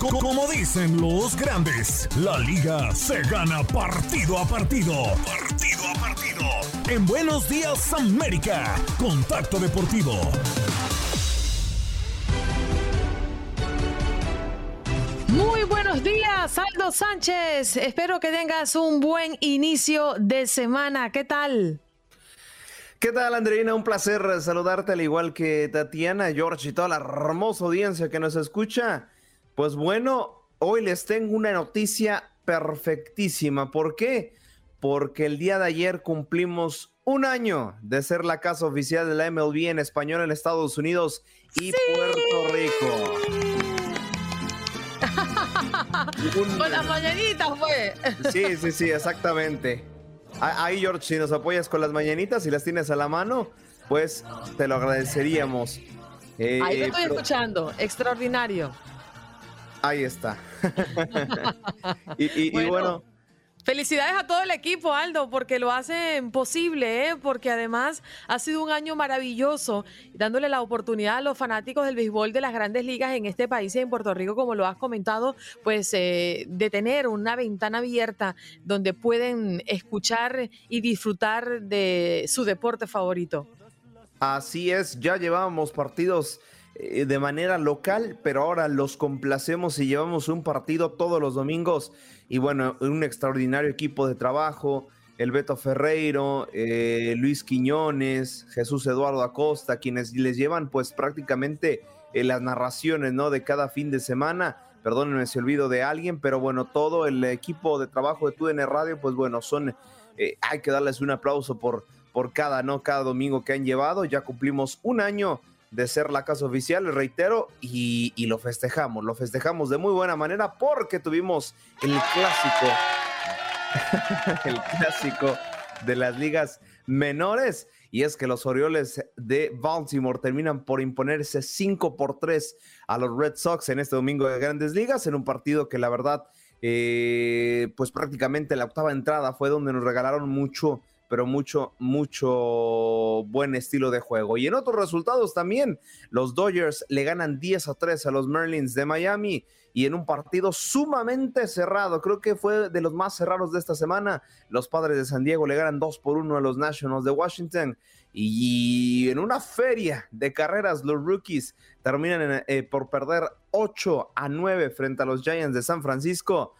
Como dicen los grandes, la liga se gana partido a partido. Partido a partido. En Buenos Días América, Contacto Deportivo. Muy buenos días, Aldo Sánchez. Espero que tengas un buen inicio de semana. ¿Qué tal? ¿Qué tal, Andreina? Un placer saludarte, al igual que Tatiana, George y toda la hermosa audiencia que nos escucha. Pues bueno, hoy les tengo una noticia perfectísima. ¿Por qué? Porque el día de ayer cumplimos un año de ser la casa oficial de la MLB en español en Estados Unidos y Puerto Rico. (laughs) Con las mañanitas, fue. Sí, sí, sí, exactamente. Ahí, George, si nos apoyas con las mañanitas y las tienes a la mano, pues te lo agradeceríamos. Ahí te estoy escuchando, extraordinario. Ahí está. (laughs) y, bueno, Felicidades a todo el equipo, Aldo, porque lo hacen posible, ¿eh? porque además ha sido un año maravilloso, dándole la oportunidad a los fanáticos del béisbol de las grandes ligas en este país y en Puerto Rico, como lo has comentado, pues eh, de tener una ventana abierta donde pueden escuchar y disfrutar de su deporte favorito. Así es, ya llevábamos partidos de manera local, pero ahora los complacemos y llevamos un partido todos los domingos. Y bueno, un extraordinario equipo de trabajo, el Beto Ferreiro, eh, Luis Quiñones, Jesús Eduardo Acosta, quienes les llevan pues prácticamente eh, las narraciones, ¿no? De cada fin de semana. Perdónenme si olvido de alguien, pero bueno, todo el equipo de trabajo de TUDN Radio, pues bueno, son, hay que darles un aplauso por, por cada, ¿no? Cada domingo que han llevado. Ya cumplimos un año de ser la casa oficial, reitero, y, lo festejamos, lo festejamos de muy buena manera porque tuvimos el clásico, (laughs) el clásico de las ligas menores. Y es que los Orioles de Baltimore terminan por imponerse 5 por 3 a los Red Sox en este domingo de Grandes Ligas, en un partido que la verdad, eh, pues prácticamente la octava entrada fue donde nos regalaron mucho pero mucho, mucho buen estilo de juego. Y en otros resultados también, los Dodgers le ganan 10 a 3 a los Merlins de Miami y en un partido sumamente cerrado, creo que fue de los más cerrados de esta semana, los Padres de San Diego le ganan 2 por 1 a los Nationals de Washington y en una feria de carreras los rookies terminan eh, por perder 8 a 9 frente a los Giants de San Francisco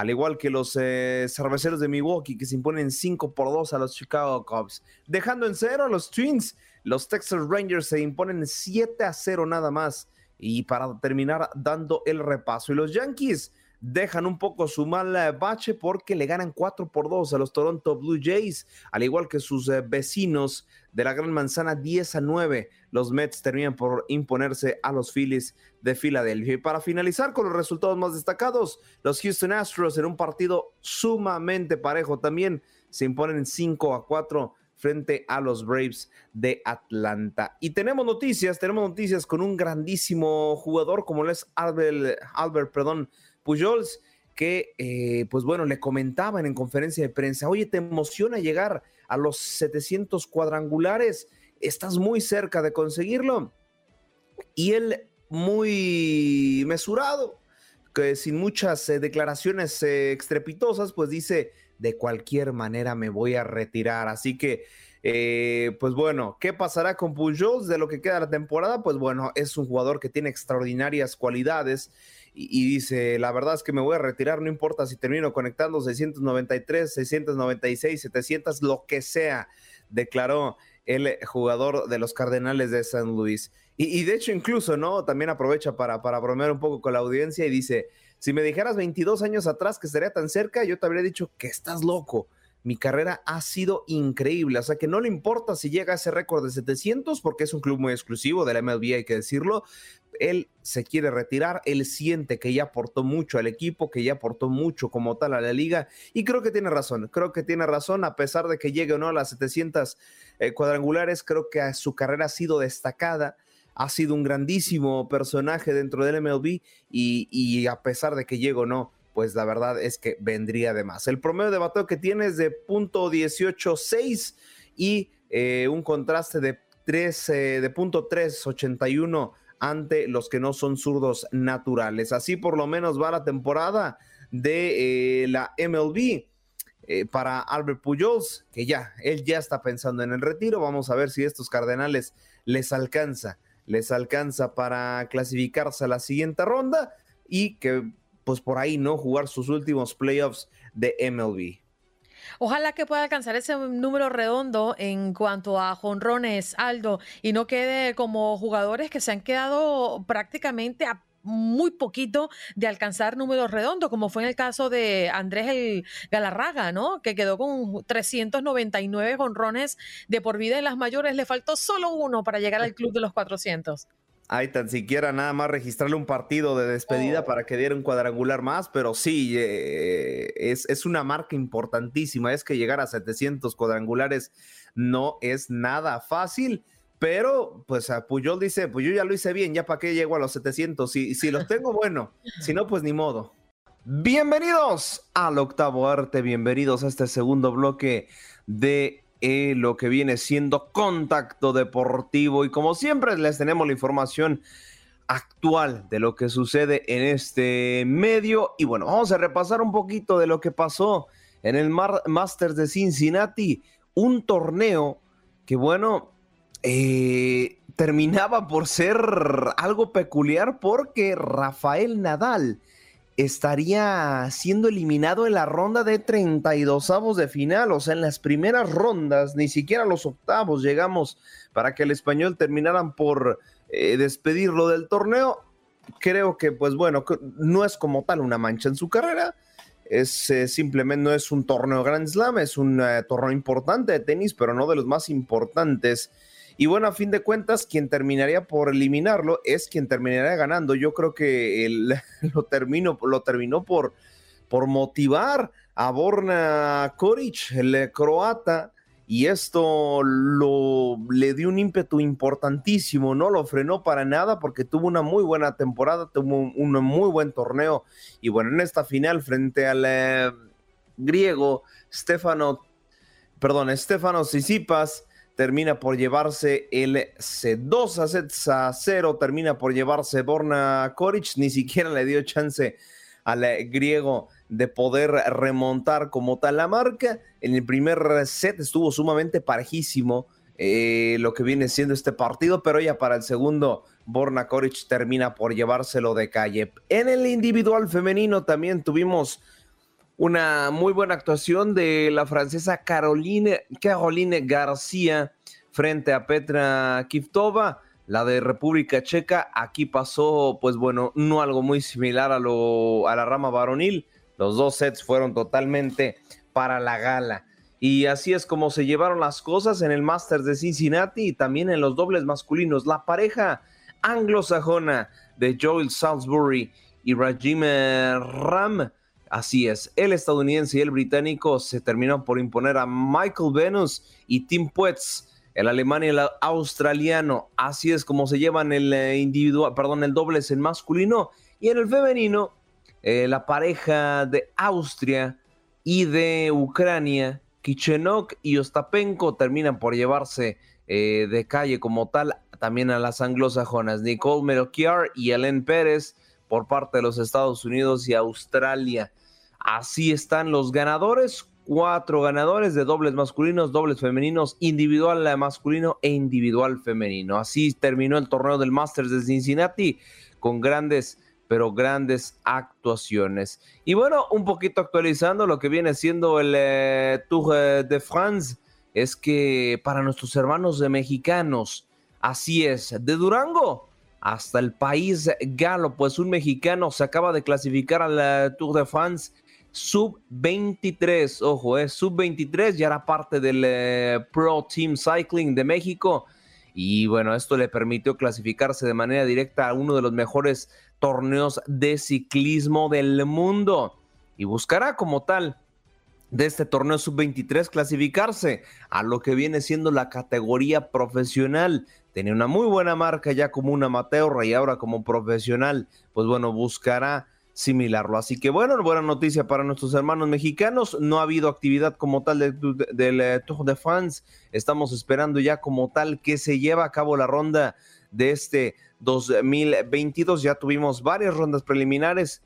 al igual que los eh, cerveceros de Milwaukee que se imponen 5 por 2 a los Chicago Cubs. Dejando en cero a los Twins, los Texas Rangers se imponen 7 a 0 nada más. Y para terminar dando el repaso. Y los Yankees dejan un poco su mal eh, bache porque le ganan 4 por 2 a los Toronto Blue Jays, al igual que sus eh, vecinos de la Gran Manzana 10 a 9. Los Mets terminan por imponerse a los Phillies de Filadelfia. Y para finalizar con los resultados más destacados, los Houston Astros en un partido sumamente parejo también se imponen 5 a 4 frente a los Braves de Atlanta. Y tenemos noticias, tenemos noticias con un grandísimo jugador como lo es Albert, Albert perdón, Pujols. que, eh, pues bueno, le comentaban en conferencia de prensa, oye, ¿te emociona llegar a los 700 cuadrangulares? Estás muy cerca de conseguirlo. Y él muy mesurado, que sin muchas eh, declaraciones eh, estrepitosas, pues dice, de cualquier manera me voy a retirar. Así que, pues bueno, ¿qué pasará con Pujols de lo que queda la temporada? Pues bueno, es un jugador que tiene extraordinarias cualidades y, dice, la verdad es que me voy a retirar, no importa si termino conectando 693, 696, 700, lo que sea, declaró el jugador de los Cardenales de San Luis. Y, y, de hecho, incluso, ¿no? También aprovecha para, para bromear un poco con la audiencia y dice, si me dijeras 22 años atrás que estaría tan cerca, yo te habría dicho que estás loco. Mi carrera ha sido increíble, o sea que no le importa si llega a ese récord de 700 porque es un club muy exclusivo de la MLB, hay que decirlo. Él se quiere retirar, él siente que ya aportó mucho al equipo, que ya aportó mucho como tal a la liga y creo que tiene razón, creo que tiene razón a pesar de que llegue o no a las 700 eh, cuadrangulares, creo que su carrera ha sido destacada ha sido un grandísimo personaje dentro del MLB y, a pesar de que llegue o no, pues la verdad es que vendría de más. El promedio de bateo que tiene es de punto .186 y eh, un contraste de, 3, eh, de punto .381 ante los que no son zurdos naturales. Así por lo menos va la temporada de eh, la MLB. Eh, para Albert Pujols, que ya, él ya está pensando en el retiro. Vamos a ver si estos Cardenales les alcanza les alcanza para clasificarse a la siguiente ronda y que pues por ahí no jugar sus últimos playoffs de MLB. Ojalá que pueda alcanzar ese número redondo en cuanto a jonrones, Aldo, y no quede como jugadores que se han quedado prácticamente a muy poquito de alcanzar números redondos, como fue en el caso de Andrés el Galarraga, ¿no? Que quedó con 399 honrones de por vida en las mayores, le faltó solo uno para llegar al club de los 400. Hay tan siquiera nada más registrarle un partido de despedida oh. para que diera un cuadrangular más, pero sí, eh, es, es, una marca importantísima. Es que llegar a 700 cuadrangulares no es nada fácil. Pero, pues a Puyol dice, pues yo ya lo hice bien, ya para qué llego a los 700. Y si los tengo, bueno, si no, pues ni modo. Bienvenidos al octavo arte, bienvenidos a este segundo bloque de eh, lo que viene siendo contacto deportivo. Y como siempre, les tenemos la información actual de lo que sucede en este medio. Y bueno, vamos a repasar un poquito de lo que pasó en el Masters de Cincinnati, un torneo que, bueno, eh, terminaba por ser algo peculiar porque Rafael Nadal estaría siendo eliminado en la ronda de 32 avos de final, o sea, en las primeras rondas, ni siquiera los octavos llegamos para que el español terminaran por eh, despedirlo del torneo. Creo que, pues bueno, no es como tal una mancha en su carrera, es eh, simplemente no es un torneo Grand Slam, es un eh, torneo importante de tenis, pero no de los más importantes y bueno, a fin de cuentas, quien terminaría por eliminarlo es quien terminaría ganando. Yo creo que (laughs) lo, terminó, lo terminó por, por motivar a Borna Koric, el croata, y esto lo, le dio un ímpetu importantísimo, no lo frenó para nada porque tuvo una muy buena temporada, tuvo un, un muy buen torneo. Y bueno, en esta final frente al eh, griego Stefano, perdón, Stefano Sisipas, termina por llevarse el C2 a sets a 0, termina por llevarse Borna Koric, ni siquiera le dio chance al griego de poder remontar como tal la marca. En el primer set estuvo sumamente parejísimo eh, lo que viene siendo este partido, pero ya para el segundo, Borna Koric termina por llevárselo de calle. En el individual femenino también tuvimos una muy buena actuación de la francesa Caroline, Caroline García frente a Petra Kiftova. La de República Checa, aquí pasó, pues bueno, no algo muy similar a, lo, a la rama varonil. Los dos sets fueron totalmente para la gala. Y así es como se llevaron las cosas en el Masters de Cincinnati y también en los dobles masculinos. La pareja anglosajona de Joel Salisbury y Rajime Ram Así es, el estadounidense y el británico se terminaron por imponer a Michael Venus y Tim Puetz, el alemán y el australiano. Así es como se llevan el eh, individual, perdón, el dobles en masculino y en el femenino. eh, la pareja de Austria y de Ucrania, Kichenok y Ostapenko terminan por llevarse eh, de calle como tal también a las anglosajonas, Nicole Melchior y Helen Pérez por parte de los Estados Unidos y Australia. Así están los ganadores, cuatro ganadores de dobles masculinos, dobles femeninos, individual masculino e individual femenino. Así terminó el torneo del Masters de Cincinnati con grandes pero grandes actuaciones. Y bueno, un poquito actualizando lo que viene siendo el eh, Tour de France, es que para nuestros hermanos de mexicanos, así es, de Durango hasta el país galo, pues un mexicano se acaba de clasificar al eh, Tour de France sub-23, ojo, es sub-23, ya era parte del Pro Team Cycling de México. Y bueno, esto le permitió clasificarse de manera directa a uno de los mejores torneos de ciclismo del mundo y buscará como tal de este torneo sub-23 clasificarse a lo que viene siendo la categoría profesional. Tenía una muy buena marca ya como un amateur y ahora como profesional, pues bueno, buscará similarlo. Así que bueno, buena noticia para nuestros hermanos mexicanos. No ha habido actividad como tal del eh, Tour de France. Estamos esperando ya como tal que se lleva a cabo la ronda de este 2022. Ya tuvimos varias rondas preliminares,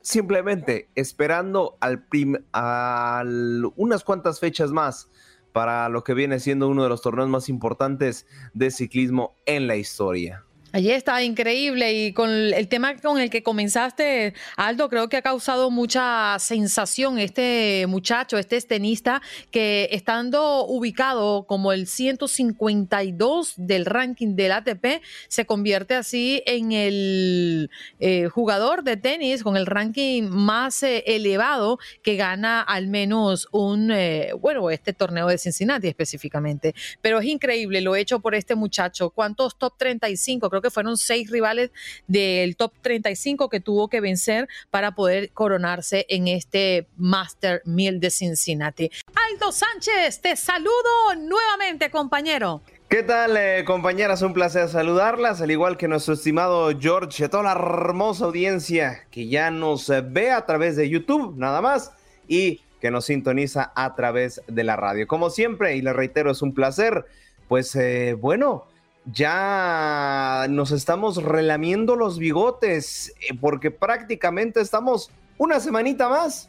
simplemente esperando al, al unas cuantas fechas más para lo que viene siendo uno de los torneos más importantes de ciclismo en la historia. Allí está, increíble. Y con el tema con el que comenzaste, Aldo, creo que ha causado mucha sensación este muchacho, este tenista, que estando ubicado como el 152 del ranking del ATP, se convierte así en el eh, jugador de tenis con el ranking más eh, elevado que gana al menos un, eh, bueno, este torneo de Cincinnati específicamente. Pero es increíble lo hecho por este muchacho. ¿Cuántos top 35? Creo que fueron seis rivales del top 35 que tuvo que vencer para poder coronarse en este Master 1000 de Cincinnati. Aldo Sánchez, te saludo nuevamente, compañero. ¿Qué tal, eh, compañeras? Un placer saludarlas, al igual que nuestro estimado George, toda la hermosa audiencia que ya nos eh, ve a través de YouTube, nada más, y que nos sintoniza a través de la radio. Como siempre, y le reitero, es un placer, pues eh, bueno, ya nos estamos relamiendo los bigotes eh, porque prácticamente estamos una semanita más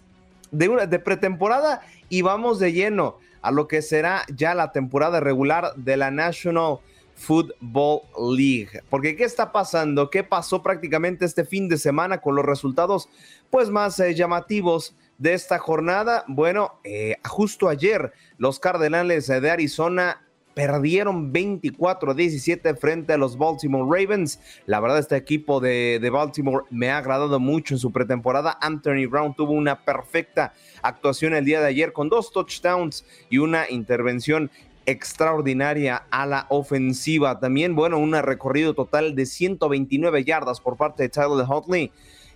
de, una, de pretemporada y vamos de lleno a lo que será ya la temporada regular de la National Football League. Porque ¿qué está pasando? ¿Qué pasó prácticamente este fin de semana con los resultados pues más eh, llamativos de esta jornada? Bueno, eh, justo ayer los Cardenales de Arizona perdieron 24-17 frente a los Baltimore Ravens. La verdad, este equipo de, de, Baltimore me ha agradado mucho en su pretemporada. Anthony Brown tuvo una perfecta actuación el día de ayer con dos touchdowns y una intervención extraordinaria a la ofensiva. También, bueno, un recorrido total de 129 yardas por parte de Tyler Hotley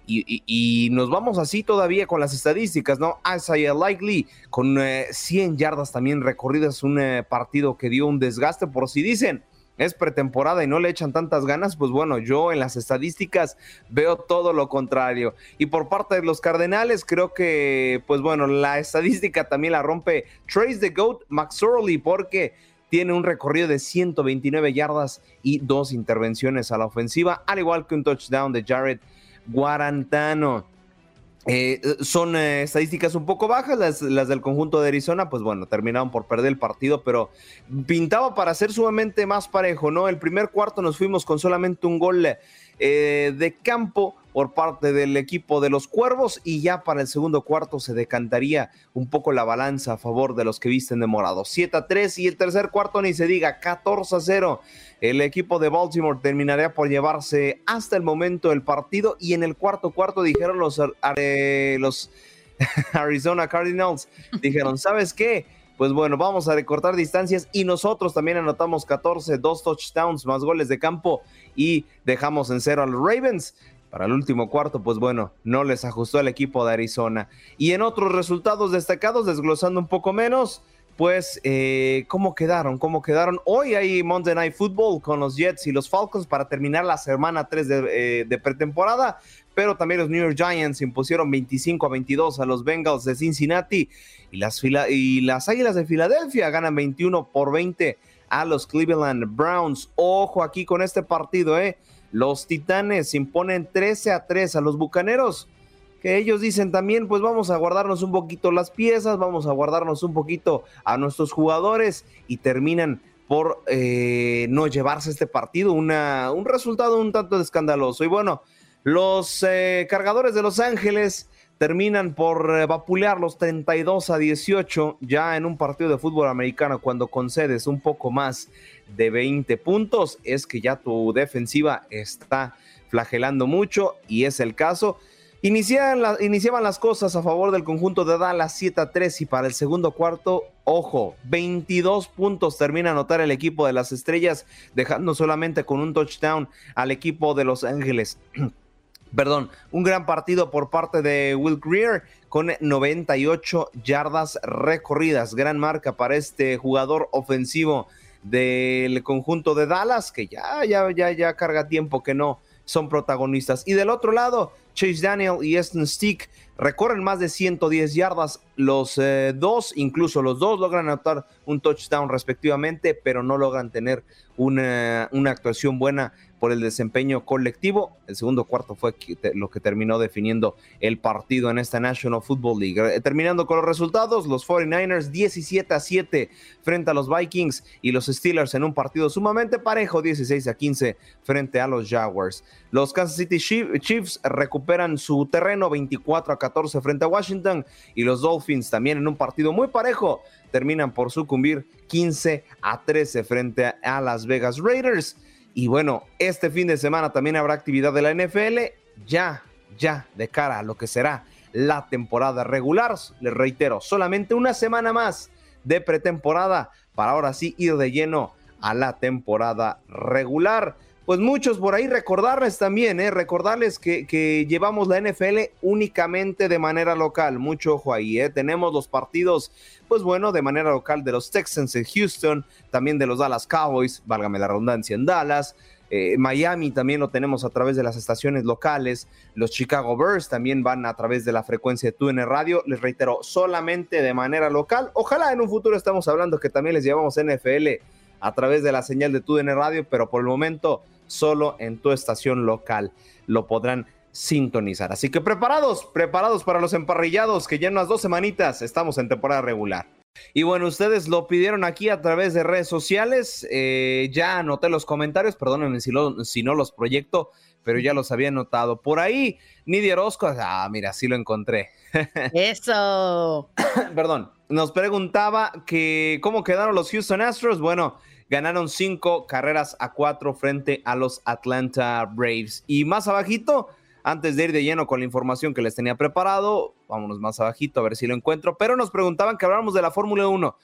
y, nos vamos así todavía con las estadísticas, ¿no? Isaiah Likely con 100 eh, yardas también recorridas, un eh, partido que dio un desgaste, por si dicen, es pretemporada y no le echan tantas ganas, pues bueno, yo en las estadísticas veo todo lo contrario. Y por parte de los Cardenales, creo que, pues bueno, la estadística también la rompe Trace the Goat McSorley porque tiene un recorrido de 129 yardas y dos intervenciones a la ofensiva, al igual que un touchdown de Jared Guarantano. Eh, son eh, estadísticas un poco bajas, las, del conjunto de Arizona, pues bueno, terminaron por perder el partido, pero pintaba para ser sumamente más parejo, ¿no? El primer cuarto nos fuimos con solamente un gol eh, de campo por parte del equipo de los Cuervos y ya para el segundo cuarto se decantaría un poco la balanza a favor de los que visten de morado. 7 a 3 y el tercer cuarto ni se diga, 14 a 0. El equipo de Baltimore terminaría por llevarse hasta el momento el partido y en el cuarto cuarto dijeron los, eh, los (laughs) Arizona Cardinals, dijeron, (laughs) ¿sabes qué? Pues bueno, vamos a recortar distancias y nosotros también anotamos 14, dos touchdowns más goles de campo y dejamos en cero a los Ravens. Para el último cuarto, pues bueno, no les ajustó el equipo de Arizona. Y en otros resultados destacados, desglosando un poco menos, pues, eh, ¿cómo quedaron? ¿Cómo quedaron? Hoy hay Monday Night Football con los Jets y los Falcons para terminar la semana 3 de, eh, de pretemporada pero también los New York Giants impusieron 25 a 22 a los Bengals de Cincinnati y las, y las Águilas de Filadelfia ganan 21 por 20 a los Cleveland Browns. Ojo aquí con este partido, ¿eh? Los Titanes imponen 13 a 3 a los Bucaneros que ellos dicen también, pues vamos a guardarnos un poquito las piezas, vamos a guardarnos un poquito a nuestros jugadores y terminan por eh, no llevarse este partido, una, un resultado un tanto escandaloso. Y bueno, los eh, cargadores de Los Ángeles terminan por eh, vapulear los 32 a 18 ya en un partido de fútbol americano cuando concedes un poco más de 20 puntos, es que ya tu defensiva está flagelando mucho y es el caso iniciaban las cosas a favor del conjunto de Dallas 7 a 3 y para el segundo cuarto, ojo, 22 puntos termina anotar el equipo de las estrellas, dejando solamente con un touchdown al equipo de Los Ángeles. (clears throat) Perdón, un gran partido por parte de Will Greer con 98 yardas recorridas. Gran marca para este jugador ofensivo del conjunto de Dallas, que ya, ya, ya, ya carga tiempo que no son protagonistas. Y del otro lado, Chase Daniel y Easton Stick recorren más de 110 yardas. Los eh, dos, incluso los dos, logran anotar un touchdown respectivamente, pero no logran tener una, una actuación buena por el desempeño colectivo. El segundo cuarto fue lo que terminó definiendo el partido en esta National Football League. Eh, terminando con los resultados, los 49ers 17 a 7 frente a los Vikings y los Steelers en un partido sumamente parejo, 16 a 15 frente a los Jaguars. Los Kansas City Chiefs recuperan su terreno 24 a 14 frente a Washington y los Dolphins también en un partido muy parejo terminan por sucumbir 15 a 13 frente a Las Vegas Raiders. Y bueno, este fin de semana también habrá actividad de la NFL, ya, ya, de cara a lo que será la temporada regular. Les reitero, solamente una semana más de pretemporada para ahora sí ir de lleno a la temporada regular pues muchos por ahí recordarles también, ¿eh? recordarles que, que, llevamos la NFL únicamente de manera local, mucho ojo ahí, ¿eh? tenemos los partidos, pues bueno, de manera local de los Texans en Houston, también de los Dallas Cowboys, válgame la redundancia, en Dallas, eh, Miami también lo tenemos a través de las estaciones locales. Los Chicago Bears también van a través de la frecuencia de TUN Radio. Les reitero, solamente de manera local. Ojalá en un futuro estamos hablando que también les llevamos NFL a través de la señal de TUN Radio, pero por el momento solo en tu estación local lo podrán sintonizar. Así que preparados, preparados para los emparrillados, que ya en unas dos semanitas estamos en temporada regular. Y bueno, ustedes lo pidieron aquí a través de redes sociales. Eh, ya anoté los comentarios, perdónenme si, si, no los proyecto, pero ya los había notado. Por ahí, Nidia Orozco, ah, mira, sí lo encontré. (laughs) Eso. Perdón, nos preguntaba que cómo quedaron los Houston Astros. Bueno, ganaron cinco carreras a cuatro frente a los Atlanta Braves. Y más abajito, antes de ir de lleno con la información que les tenía preparado, vámonos más abajito a ver si lo encuentro, pero nos preguntaban que habláramos de la Fórmula 1.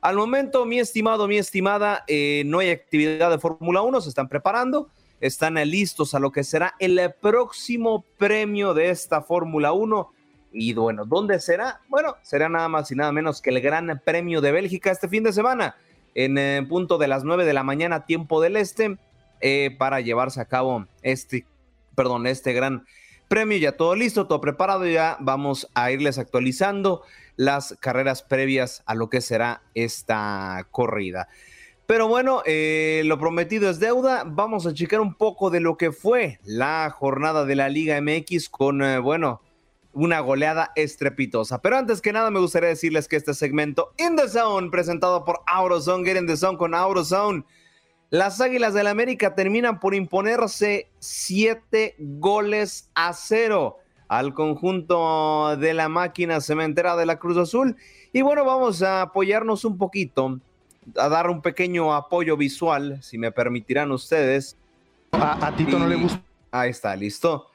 Al momento, mi estimado, mi estimada, eh, no hay actividad de Fórmula 1, se están preparando, están listos a lo que será el próximo premio de esta Fórmula 1. Y bueno, ¿dónde será? Bueno, será nada más y nada menos que el Gran Premio de Bélgica este fin de semana en eh, punto de las 9 de la mañana, tiempo del este, eh, para llevarse a cabo este, perdón, este gran premio. Ya todo listo, todo preparado, ya vamos a irles actualizando las carreras previas a lo que será esta corrida. Pero bueno, eh, lo prometido es deuda. Vamos a checar un poco de lo que fue la jornada de la Liga MX con, bueno, una goleada estrepitosa. Pero antes que nada me gustaría decirles que este segmento In the Zone, presentado por AutoZone, Get in the Zone con AutoZone, las Águilas del América terminan por imponerse siete goles a cero al conjunto de la máquina cementera de la Cruz Azul. Y bueno, vamos a apoyarnos un poquito, a dar un pequeño apoyo visual, si me permitirán ustedes. A, Tito no le gusta. Ahí está, listo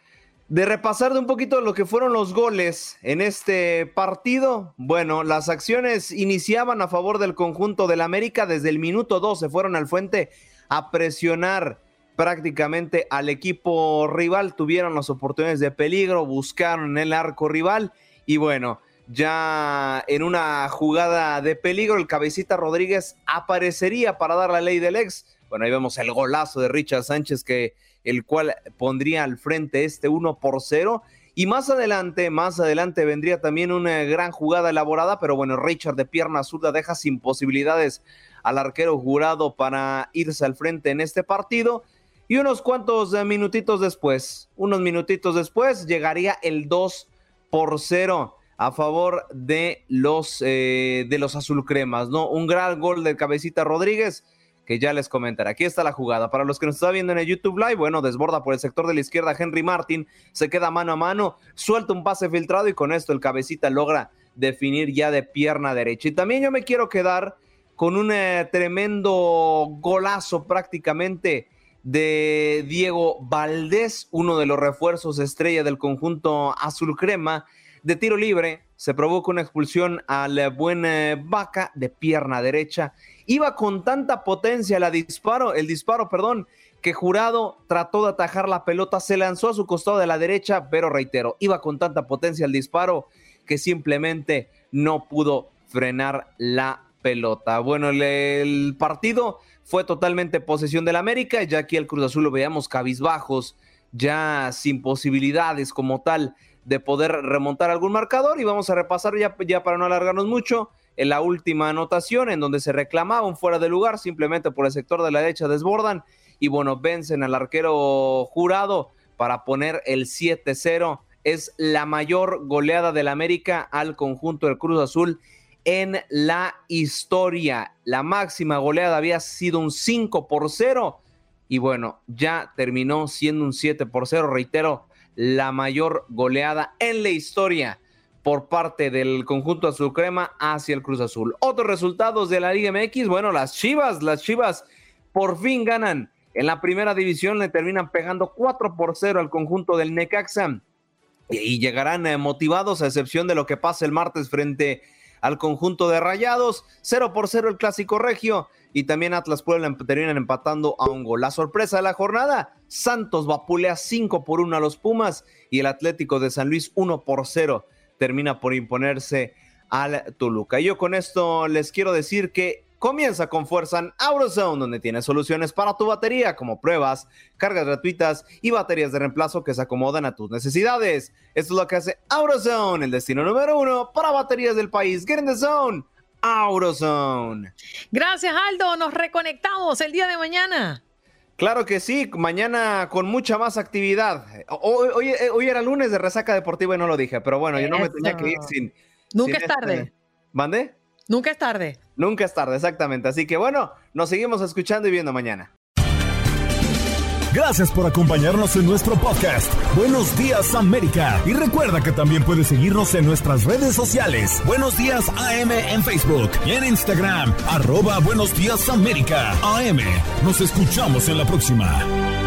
de repasar de un poquito lo que fueron los goles en este partido. Bueno, las acciones iniciaban a favor del conjunto del América desde el minuto 2 se fueron al fuente a presionar prácticamente al equipo rival, tuvieron las oportunidades de peligro, buscaron el arco rival y bueno, ya en una jugada de peligro el cabecita Rodríguez aparecería para dar la ley del ex. Bueno, ahí vemos el golazo de Richard Sánchez que el cual pondría al frente este 1 por 0. Y más adelante, más adelante vendría también una gran jugada elaborada, pero bueno, Richard de pierna zurda deja sin posibilidades al arquero jurado para irse al frente en este partido. Y unos cuantos eh, minutitos después, unos minutitos después, llegaría el 2 por 0 a favor de los, eh, de los azulcremas, ¿no? Un gran gol del cabecita Rodríguez que ya les comentaré. Aquí está la jugada. Para los que nos están viendo en el YouTube Live, bueno, desborda por el sector de la izquierda Henry Martin, se queda mano a mano, suelta un pase filtrado y con esto el cabecita logra definir ya de pierna derecha. Y también yo me quiero quedar con un eh, tremendo golazo prácticamente de Diego Valdés, uno de los refuerzos estrella del conjunto azul crema, de tiro libre, se provoca una expulsión al buen Vaca de pierna derecha Iba con tanta potencia la disparo, el disparo, perdón, que Jurado trató de atajar la pelota, se lanzó a su costado de la derecha, pero reitero, iba con tanta potencia el disparo que simplemente no pudo frenar la pelota. Bueno, el, partido fue totalmente posesión del América, ya aquí el Cruz Azul lo veíamos cabizbajos, ya sin posibilidades como tal de poder remontar algún marcador y vamos a repasar ya, para no alargarnos mucho en la última anotación, en donde se reclamaba un fuera de lugar, simplemente por el sector de la derecha desbordan y bueno, vencen al arquero jurado para poner el 7-0. Es la mayor goleada del América al conjunto del Cruz Azul en la historia. La máxima goleada había sido un 5 por 0 y bueno, ya terminó siendo un 7 por 0, reitero, la mayor goleada en la historia por parte del conjunto azul crema hacia el Cruz Azul. Otros resultados de la Liga MX, bueno, las Chivas, las Chivas por fin ganan. En la primera división le terminan pegando 4 por 0 al conjunto del Necaxa y llegarán eh, motivados a excepción de lo que pasa el martes frente al conjunto de Rayados. 0 por 0 el clásico regio y también Atlas Puebla terminan empatando a un gol. La sorpresa de la jornada, Santos vapulea 5 por 1 a los Pumas y el Atlético de San Luis 1 por 0 termina por imponerse al Toluca. Yo con esto les quiero decir que comienza con fuerza en AutoZone, donde tienes soluciones para tu batería, como pruebas, cargas gratuitas y baterías de reemplazo que se acomodan a tus necesidades. Esto es lo que hace AutoZone, el destino número uno para baterías del país. Get in the zone, AutoZone. Gracias, Aldo. Nos reconectamos el día de mañana. Claro que sí, mañana con mucha más actividad. Hoy, hoy, era lunes de resaca deportiva y no lo dije, pero bueno, yo no me tenía que ir sin. Nunca es tarde. Este... ¿Mande? Nunca es tarde. Nunca es tarde, exactamente. Así que bueno, nos seguimos escuchando y viendo mañana. Gracias por acompañarnos en nuestro podcast. Buenos días América. Y recuerda que también puedes seguirnos en nuestras redes sociales. Buenos días AM en Facebook y en Instagram. Arroba Buenos días América. AM. Nos escuchamos en la próxima.